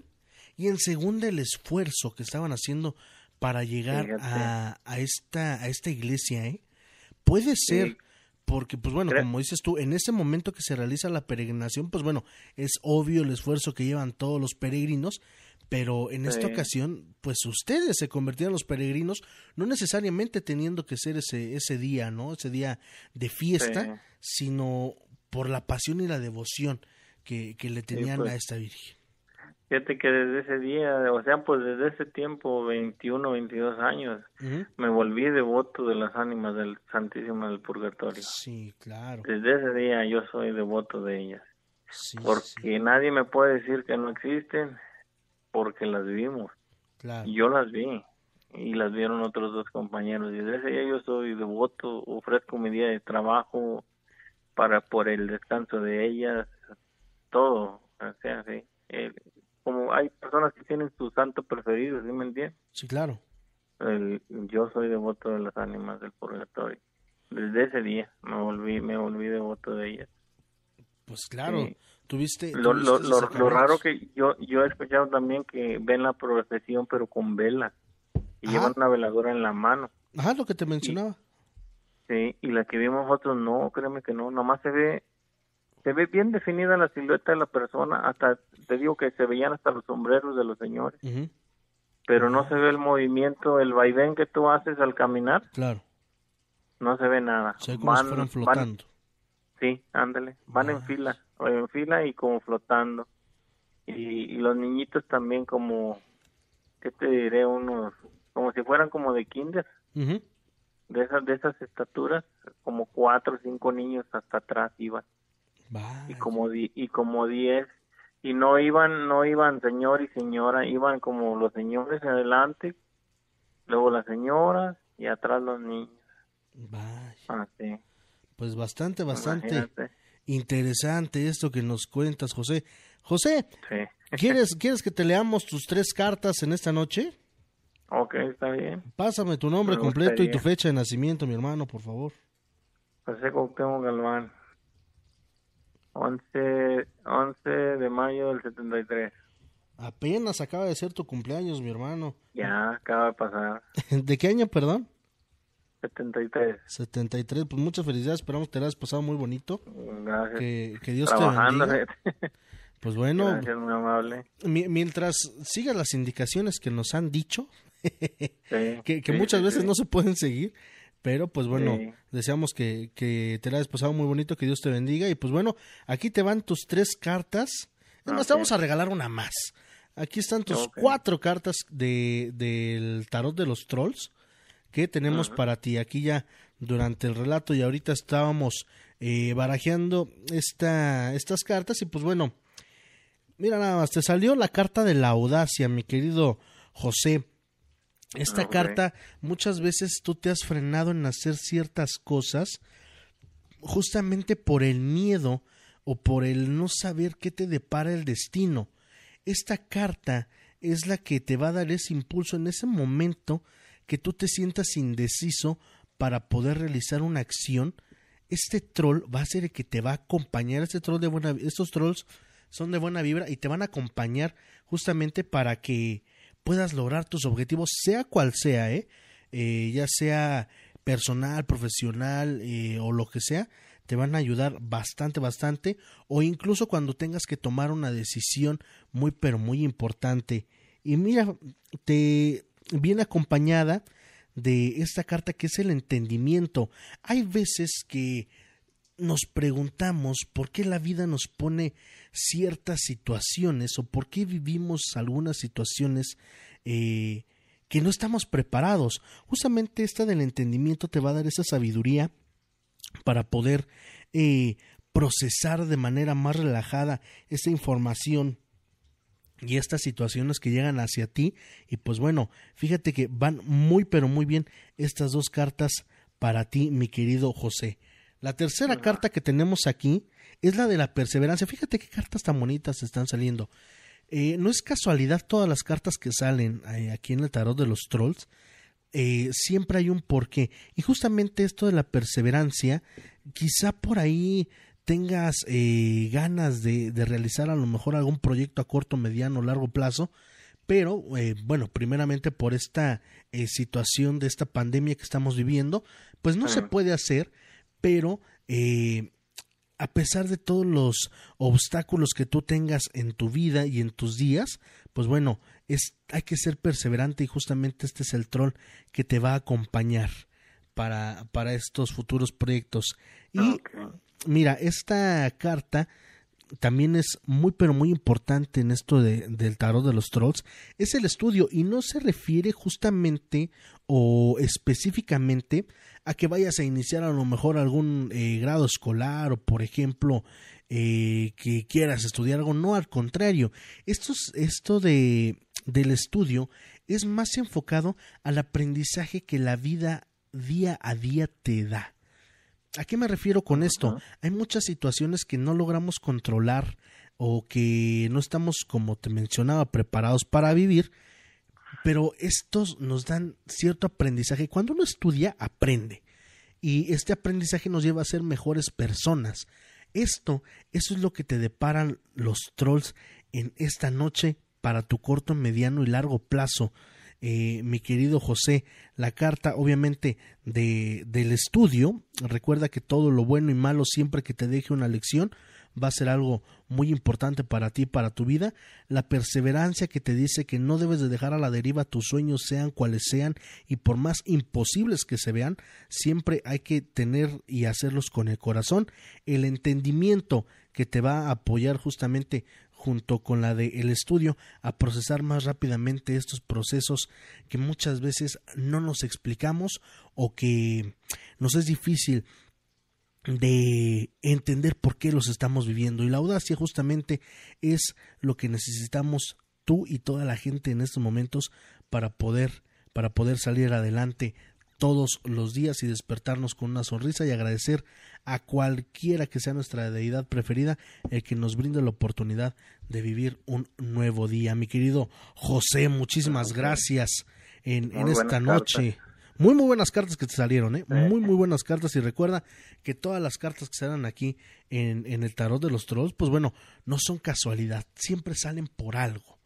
y en segunda el esfuerzo que estaban haciendo para llegar a, a, esta a esta iglesia, ¿eh? Puede ser porque pues bueno, como dices tú, en ese momento que se realiza la peregrinación, pues bueno, es obvio el esfuerzo que llevan todos los peregrinos, pero en esta ocasión, pues ustedes se convirtieron en los peregrinos, no necesariamente teniendo que ser ese, ese día, ¿no? Ese día de fiesta, sino por la pasión y la devoción que, que le tenían pues. a esta Virgen. Fíjate que desde ese día, o sea, pues desde ese tiempo, 21, 22 años, me volví devoto de las ánimas del Santísimo del Purgatorio. Sí, claro. Desde ese día yo soy devoto de ellas. porque nadie me puede decir que no existen, porque las vimos. Claro. Yo las vi y las vieron otros dos compañeros. Y desde ese día yo soy devoto, ofrezco mi día de trabajo para por el descanso de ellas, todo. O sea, sí como hay personas que tienen su santo preferido, ¿sí me entiendes? Sí, claro. El, yo soy devoto de las ánimas del purgatorio. Desde ese día me volví, me volví devoto de ellas. Pues claro, Sí. tuviste... Lo, lo, lo, raro que yo yo he escuchado también que ven la procesión pero con velas y Ajá. llevan una veladora en la mano. Ajá, lo que te mencionaba. Sí, y la que vimos nosotros no, créeme que no, nomás se ve se ve bien definida la silueta de la persona, hasta te digo que se veían hasta los sombreros de los señores, pero no se ve el movimiento, el vaivén que tú haces al caminar, Claro, no se ve nada. se ve como si fueran flotando. sí, ándale, van en Ah. fila, van en fila y como flotando. Y, y los niñitos también como, ¿qué te diré? Unos, como si fueran como de kinder, de esas, de esas estaturas, como cuatro o cinco niños hasta atrás iban. Y como di- y como diez y no iban no iban señor y señora iban como los señores adelante luego las señoras y atrás los niños Vaya. así Pues bastante, bastante imagínate. interesante esto que nos cuentas, José. José, sí <laughs> ¿quieres, ¿quieres que te leamos tus tres cartas en esta noche? Ok, está bien Pásame tu nombre Me completo y tu fecha de nacimiento, mi hermano, por favor. José Cuauhtémoc Galván 11 11 de mayo del 73 Apenas acaba de ser tu cumpleaños, mi hermano. ya acaba de pasar <laughs> ¿De qué año, perdón? 73 73. Pues muchas felicidades, esperamos que te la hayas pasado muy bonito. gracias Que, que Dios trabajando te bendiga. <laughs> Pues bueno, gracias muy amable mi- mientras sigas las indicaciones que nos han dicho, <laughs> Sí, que, que sí, muchas sí, veces no se pueden seguir, pero pues bueno, Sí. deseamos que, que te la hayas pasado muy bonito, que Dios te bendiga y pues bueno, aquí te van tus tres cartas, es más, te vamos a regalar una más. Aquí están tus cuatro cartas de, del tarot de los trolls que tenemos para ti aquí ya durante el relato y ahorita estábamos eh, barajeando esta, estas cartas y pues bueno, mira nada más, te salió la carta de la audacia, mi querido José. Esta Ok. carta, muchas veces tú te has frenado en hacer ciertas cosas justamente por el miedo o por el no saber qué te depara el destino. Esta carta es la que te va a dar ese impulso en ese momento que tú te sientas indeciso para poder realizar una acción. Este troll va a ser el que te va a acompañar. Este troll de buena, estos trolls son de buena vibra y te van a acompañar justamente para que puedas lograr tus objetivos, sea cual sea, ¿eh? Eh, ya sea personal, profesional eh, o lo que sea, te van a ayudar bastante, bastante, o incluso cuando tengas que tomar una decisión muy, pero muy importante. Y mira, te viene acompañada de esta carta que es el entendimiento. Hay veces que nos preguntamos por qué la vida nos pone ciertas situaciones o por qué vivimos algunas situaciones eh, que no estamos preparados. Justamente esta del entendimiento te va a dar esa sabiduría para poder eh, procesar de manera más relajada esa información y estas situaciones que llegan hacia ti y pues bueno, fíjate que van muy pero muy bien estas dos cartas para ti, mi querido José. La tercera carta que tenemos aquí es la de la perseverancia. Fíjate qué cartas tan bonitas están saliendo. Eh, no es casualidad todas las cartas que salen eh, aquí en el tarot de los trolls. Eh, siempre hay un porqué. Y justamente esto de la perseverancia, quizá por ahí tengas eh, ganas de, de, realizar a lo mejor algún proyecto a corto, mediano, largo plazo, pero eh, bueno, primeramente por esta eh, situación de esta pandemia que estamos viviendo, pues no se puede hacer, pero eh, a pesar de todos los obstáculos que tú tengas en tu vida y en tus días, pues bueno, es, hay que ser perseverante y justamente este es el troll que te va a acompañar para, para estos futuros proyectos. Y okay. mira, esta carta también es muy pero muy importante en esto de, del tarot de los trolls es el estudio y no se refiere justamente o específicamente a que vayas a iniciar a lo mejor algún eh, grado escolar o por ejemplo eh, que quieras estudiar algo. No al contrario. Esto, es, esto de, del estudio es más enfocado al aprendizaje que la vida día a día te da. ¿A qué me refiero con esto? Hay muchas situaciones que no logramos controlar o que no estamos, como te mencionaba, preparados para vivir, pero estos nos dan cierto aprendizaje. Cuando uno estudia, aprende. Y este aprendizaje nos lleva a ser mejores personas. Esto, eso es lo que te deparan los trolls en esta noche para tu corto, mediano y largo plazo. Eh, mi querido José, la carta obviamente de, del estudio, recuerda que todo lo bueno y malo siempre que te deje una lección va a ser algo muy importante para ti, para tu vida, la perseverancia que te dice que no debes de dejar a la deriva tus sueños sean cuales sean y por más imposibles que se vean, siempre hay que tener y hacerlos con el corazón, el entendimiento que te va a apoyar justamente junto con la del el estudio a procesar más rápidamente estos procesos que muchas veces no nos explicamos o que nos es difícil de entender por qué los estamos viviendo y la audacia justamente es lo que necesitamos tú y toda la gente en estos momentos para poder para poder salir adelante todos los días y despertarnos con una sonrisa y agradecer a cualquiera que sea nuestra deidad preferida el que nos brinde la oportunidad de vivir un nuevo día. Mi querido José, muchísimas gracias en, en esta noche. Muy, muy buenas cartas que te salieron, ¿eh? Muy, muy buenas cartas. Y recuerda que todas las cartas que salen aquí en, en el tarot de los trolls, pues bueno, no son casualidad, siempre salen por algo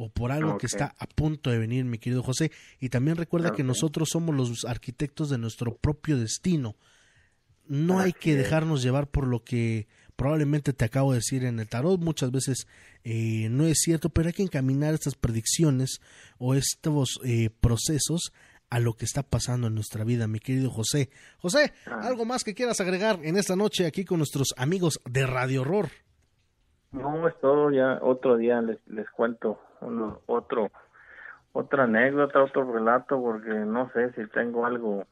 o por algo que está a punto de venir, mi querido José. Y también recuerda que nosotros somos los arquitectos de nuestro propio destino. No hay que dejarnos llevar por lo que probablemente te acabo de decir en el tarot. Muchas veces eh, no es cierto, pero hay que encaminar estas predicciones o estos eh, procesos a lo que está pasando en nuestra vida, mi querido José. José, ¿algo más que quieras agregar en esta noche aquí con nuestros amigos de Radio Horror? No, es todo, ya otro día les, les cuento uno, otro, otra anécdota, otro relato, porque no sé si tengo algo.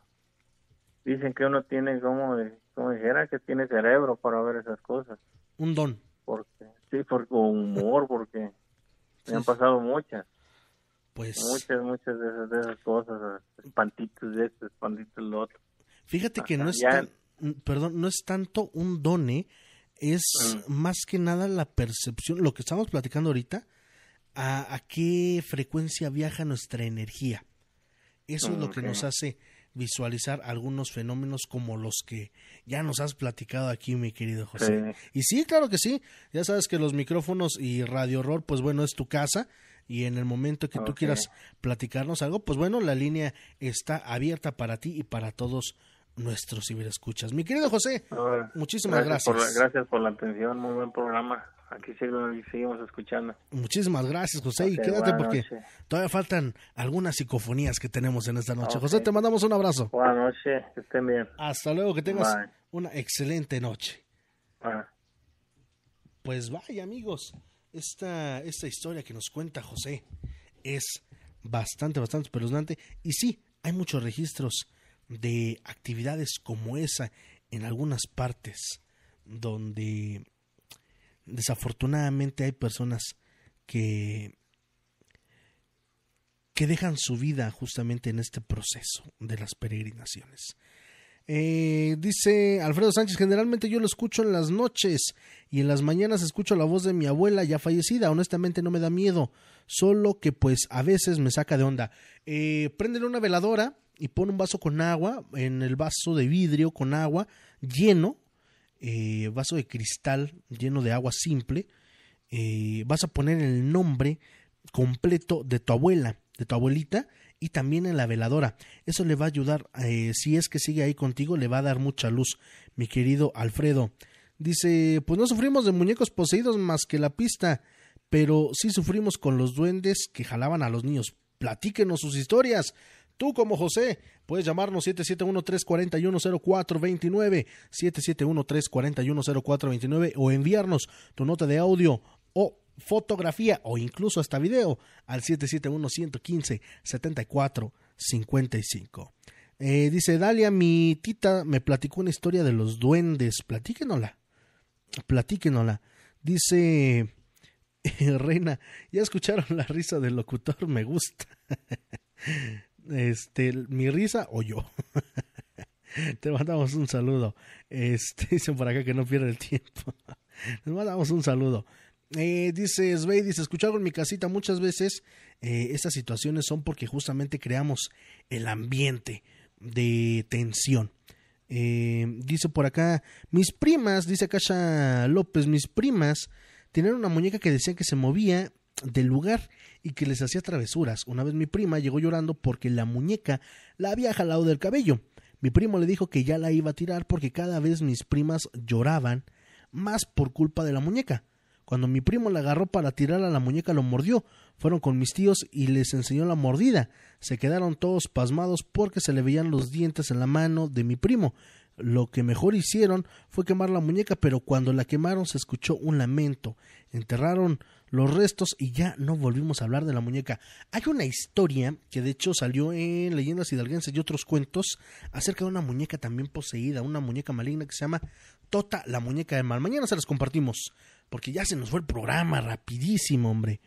Dicen que uno tiene, como, como dijera, que tiene cerebro para ver esas cosas. Un don. Porque, sí, por humor, porque <laughs> me han pasado muchas. Pues. Muchas, muchas de esas, de esas cosas, espantitos de esto, espantitos lo otro. Fíjate que no es, tan, perdón, no es tanto un done, es Mm. más que nada la percepción, lo que estamos platicando ahorita, a, a qué frecuencia viaja nuestra energía. Eso es lo que Ok. nos hace visualizar algunos fenómenos como los que ya nos has platicado aquí, mi querido José. Sí. Y sí, claro que sí. Ya sabes que los micrófonos y Radio Horror, pues bueno, es tu casa. Y en el momento que tú Ok. quieras platicarnos algo, pues bueno, la línea está abierta para ti y para todos nuestros ciberescuchas. Mi querido José, muchísimas gracias. gracias por la atención, muy buen programa. Aquí seguimos escuchando. Muchísimas gracias, José. y quédate porque todavía faltan algunas psicofonías que tenemos en esta noche. José, te mandamos un abrazo. Buenas noches, que estén bien. Hasta luego, que tengas Bye. una excelente noche. Bye. Pues vaya amigos, esta, esta historia que nos cuenta José es bastante, bastante espeluznante. Y sí, hay muchos registros de actividades como esa en algunas partes donde desafortunadamente hay personas que que dejan su vida justamente en este proceso de las peregrinaciones. Eh, dice Alfredo Sánchez, generalmente yo lo escucho en las noches y en las mañanas escucho la voz de mi abuela ya fallecida. Honestamente no me da miedo, solo que pues a veces me saca de onda. Eh, una veladora y pon un vaso con agua, en el vaso de vidrio con agua lleno, eh, vaso de cristal lleno de agua simple. eh, vas a poner el nombre completo de tu abuela, de tu abuelita y también en la veladora. Eso le va a ayudar, eh, si es que sigue ahí contigo, le va a dar mucha luz, mi querido Alfredo. Dice, pues no sufrimos de muñecos poseídos más que la pista, pero sí sufrimos con los duendes que jalaban a los niños. Platíquenos sus historias. Tú como José, puedes llamarnos 771-341-0429, 771-341-0429 o enviarnos tu nota de audio o fotografía o incluso hasta video al 771-115-7455. Eh, dice Dalia, mi tita me platicó una historia de los duendes. Platíquenosla. Platíquenosla. Dice <laughs> Reina, ya escucharon la risa del locutor, me gusta. <laughs> Este, mi risa o yo. <laughs> Te mandamos un saludo. Este, dicen por acá que no pierde el tiempo. Les mandamos un saludo. Eh, dice Svey, dice, escuchado en mi casita muchas veces, eh, estas situaciones son porque justamente creamos el ambiente de tensión. Eh, dice por acá, mis primas, dice Cacha López, mis primas tenían una muñeca que decía que se movía del lugar y que les hacía travesuras. Una vez mi prima llegó llorando porque la muñeca la había jalado del cabello. Mi primo le dijo que ya la iba a tirar porque cada vez mis primas lloraban más por culpa de la muñeca. Cuando mi primo la agarró para tirar a la muñeca lo mordió. Fueron con mis tíos y les enseñó la mordida. Se quedaron todos pasmados porque se le veían los dientes en la mano de mi primo. Lo que mejor hicieron fue quemar la muñeca, pero cuando la quemaron se escuchó un lamento. Enterraron los restos y ya no volvimos a hablar de la muñeca. Hay una historia que de hecho salió en Leyendas Hidalguenses y otros cuentos acerca de una muñeca también poseída, una muñeca maligna que se llama Tota, la muñeca del mal. Mañana se las compartimos porque ya se nos fue el programa rapidísimo, hombre.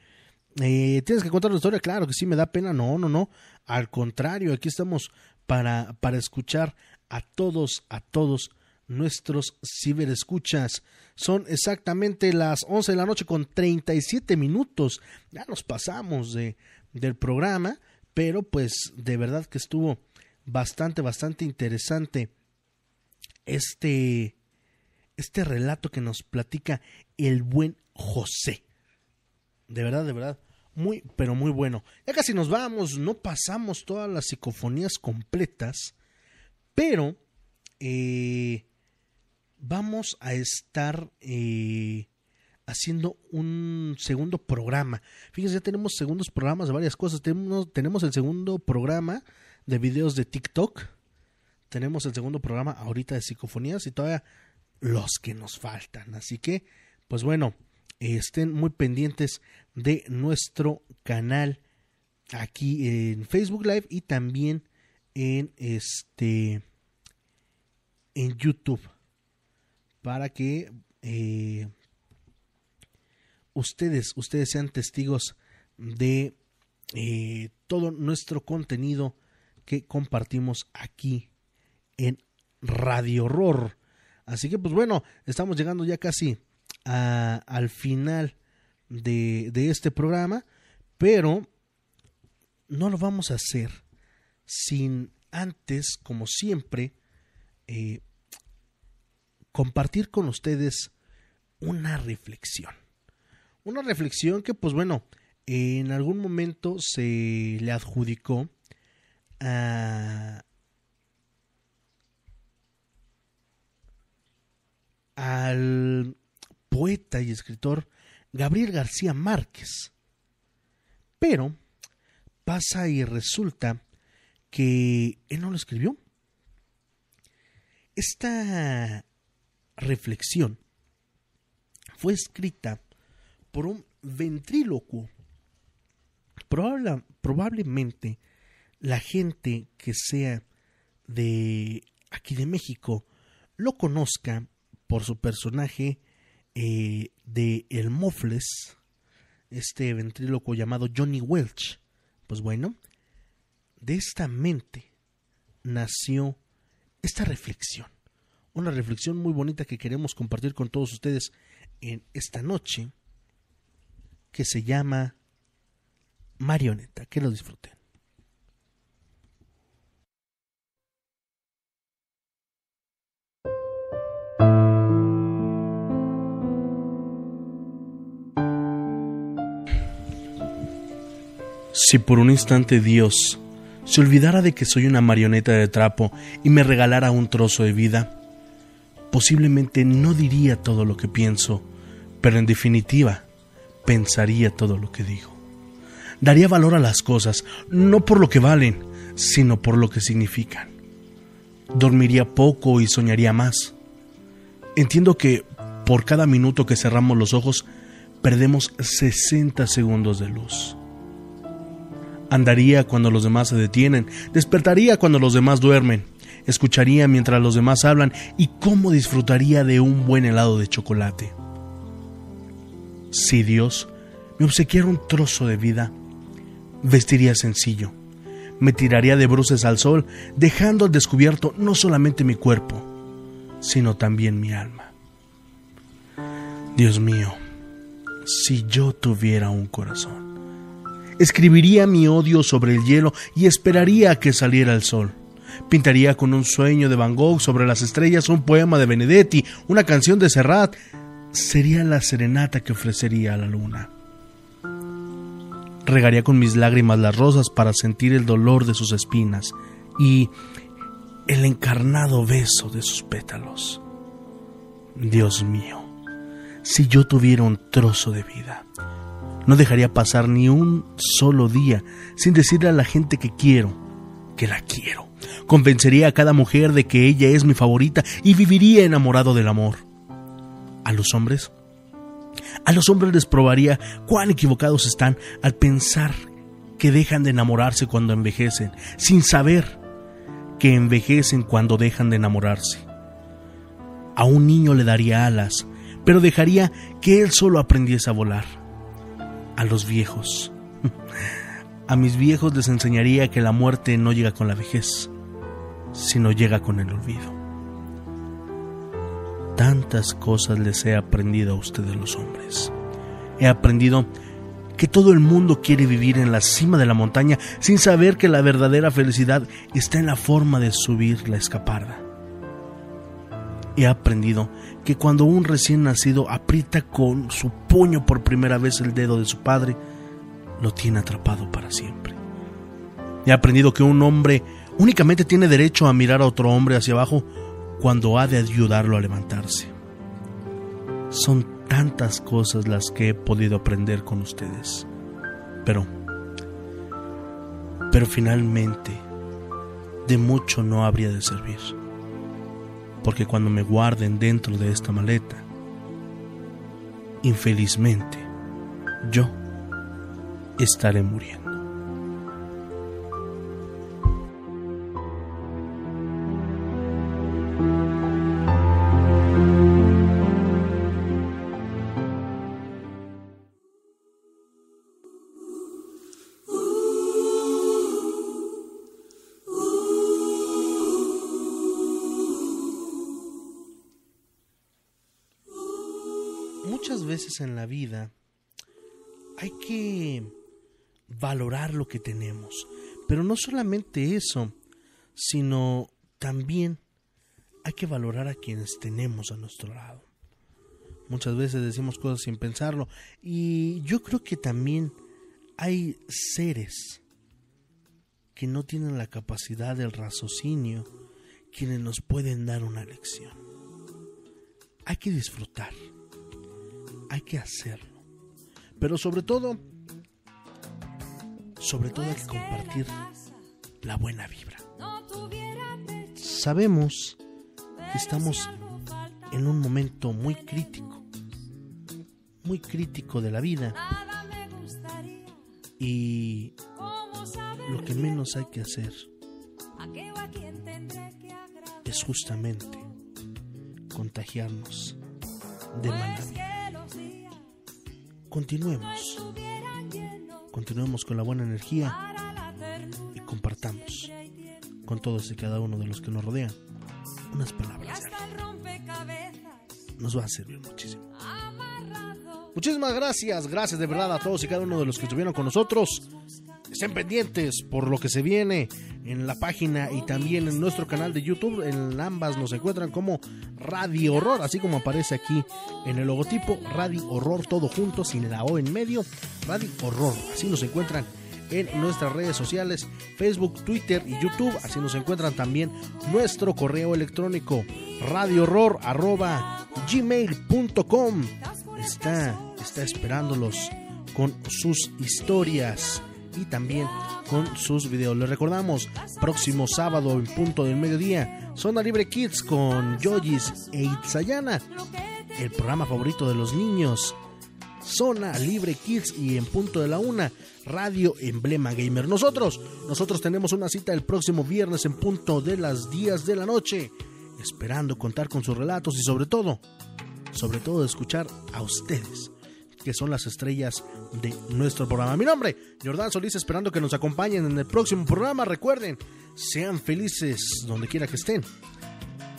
Eh, ¿Tienes que contar la historia? Claro que sí, me da pena. No, no, no. Al contrario, aquí estamos para, para escuchar a todos, a todos nuestros ciberescuchas. Son exactamente las 11 de la noche con 37 minutos. Ya nos pasamos de, del programa, pero pues de verdad que estuvo bastante, bastante interesante este, este relato que nos platica el buen José. De verdad, de verdad. Muy, pero muy bueno. Ya casi nos vamos, no pasamos todas las psicofonías completas, pero eh, vamos a estar eh, haciendo un segundo programa. Fíjense, ya tenemos segundos programas de varias cosas. Tenemos, tenemos el segundo programa de videos de TikTok. Tenemos el segundo programa ahorita de psicofonías y todavía los que nos faltan. Así que pues bueno, estén muy pendientes de nuestro canal aquí en Facebook Live y también en este en YouTube para que eh, ustedes ustedes sean testigos de eh, todo nuestro contenido que compartimos aquí en Radio Horror. Así que pues bueno, estamos llegando ya casi al final de, este programa, pero no lo vamos a hacer sin antes, como siempre, eh, compartir con ustedes una reflexión. Una reflexión que, pues bueno, en algún momento se le adjudicó a, al poeta y escritor Gabriel García Márquez. Pero pasa y resulta que él no lo escribió. Esta reflexión fue escrita por un ventrílocuo. probablemente la gente que sea de aquí de México lo conozca por su personaje eh, de El Mofles, este ventríloco llamado Johnny Welch. Pues bueno, de esta mente nació esta reflexión. Una reflexión muy bonita que queremos compartir con todos ustedes en esta noche, que se llama Marioneta. Que lo disfruten. Si por un instante Dios se olvidara de que soy una marioneta de trapo y me regalara un trozo de vida, posiblemente no diría todo lo que pienso, pero en definitiva pensaría todo lo que digo. Daría valor a las cosas, no por lo que valen, sino por lo que significan. Dormiría poco y soñaría más. Entiendo que por cada minuto que cerramos los ojos, perdemos 60 segundos de luz. Andaría cuando los demás se detienen, despertaría cuando los demás duermen, escucharía mientras los demás hablan y cómo disfrutaría de un buen helado de chocolate. Si Dios me obsequiara un trozo de vida, vestiría sencillo, me tiraría de bruces al sol, dejando al descubierto no solamente mi cuerpo, sino también mi alma. Dios mío, Si yo tuviera un corazón, escribiría mi odio sobre el hielo y esperaría a que saliera el sol. Pintaría con un sueño de Van Gogh sobre las estrellas un poema de Benedetti, una canción de Serrat. Sería la serenata que ofrecería a la luna. Regaría con mis lágrimas las rosas para sentir el dolor de sus espinas y el encarnado beso de sus pétalos. Dios mío, si yo tuviera un trozo de vida, no dejaría pasar ni un solo día sin decirle a la gente que quiero, que la quiero. Convencería a cada mujer de que ella es mi favorita y viviría enamorado del amor. A los hombres, a los hombres les probaría cuán equivocados están al pensar que dejan de enamorarse cuando envejecen, sin saber que envejecen cuando dejan de enamorarse. A un niño le daría alas, pero dejaría que él solo aprendiese a volar. A los viejos. A mis viejos les enseñaría que la muerte no llega con la vejez, sino llega con el olvido. Tantas cosas les he aprendido a ustedes los hombres. He aprendido que todo el mundo quiere vivir en la cima de la montaña sin saber que la verdadera felicidad está en la forma de subir la escaparda. He aprendido que cuando un recién nacido aprieta con su puño por primera vez el dedo de su padre, lo tiene atrapado para siempre. He aprendido que un hombre únicamente tiene derecho a mirar a otro hombre hacia abajo cuando ha de ayudarlo a levantarse. Son tantas cosas las que he podido aprender con ustedes. Pero, pero finalmente, de mucho no habría de servir. Porque cuando me guarden dentro de esta maleta, infelizmente, yo estaré muriendo. En la vida hay que valorar lo que tenemos. Pero no solamente eso, sino también hay que valorar a quienes tenemos a nuestro lado. Muchas veces decimos cosas sin pensarlo y yo creo que también hay seres que no tienen la capacidad del raciocinio quienes nos pueden dar una lección. Hay que disfrutar hay que hacerlo. Pero sobre todo, sobre todo hay que compartir la buena vibra. Sabemos que estamos en un momento muy crítico, muy crítico de la vida. Y lo que menos hay que hacer es justamente contagiarnos de mala vida. Continuemos. Continuemos con la buena energía y compartamos con todos y cada uno de los que nos rodean unas palabras Nos va a servir muchísimo. Muchísimas gracias, gracias de verdad a todos y cada uno de los que estuvieron con nosotros. Estén pendientes por lo que se viene en la página y también en nuestro canal de YouTube. En ambas nos encuentran como Radio Horror, así como aparece aquí en el logotipo. Radio Horror, todo junto, sin la O en medio. Radio Horror, así nos encuentran en nuestras redes sociales, Facebook, Twitter y YouTube. Así nos encuentran también nuestro correo electrónico radiohorror.gmail.com. Está, está esperándolos con sus historias y también con sus videos. Les recordamos, próximo sábado en punto del mediodía, Zona Libre Kids con Yojis e Itzayana, el programa favorito de los niños. Zona Libre Kids y en punto de la una, Radio Emblema Gamer. Nosotros, nosotros tenemos una cita el próximo viernes en punto de las 10 de la noche, esperando contar con sus relatos y sobre todo, sobre todo escuchar a ustedes que son las estrellas de nuestro programa. Mi nombre, Jordán Solís, esperando que nos acompañen en el próximo programa. Recuerden, sean felices donde quiera que estén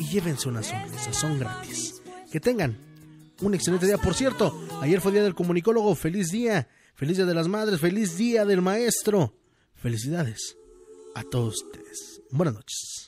y llévense una sonrisa, son gratis. Que tengan un excelente día. Por cierto, ayer fue Día del Comunicólogo. Feliz día. Feliz Día de las Madres. Feliz Día del Maestro. Felicidades a todos ustedes. Buenas noches.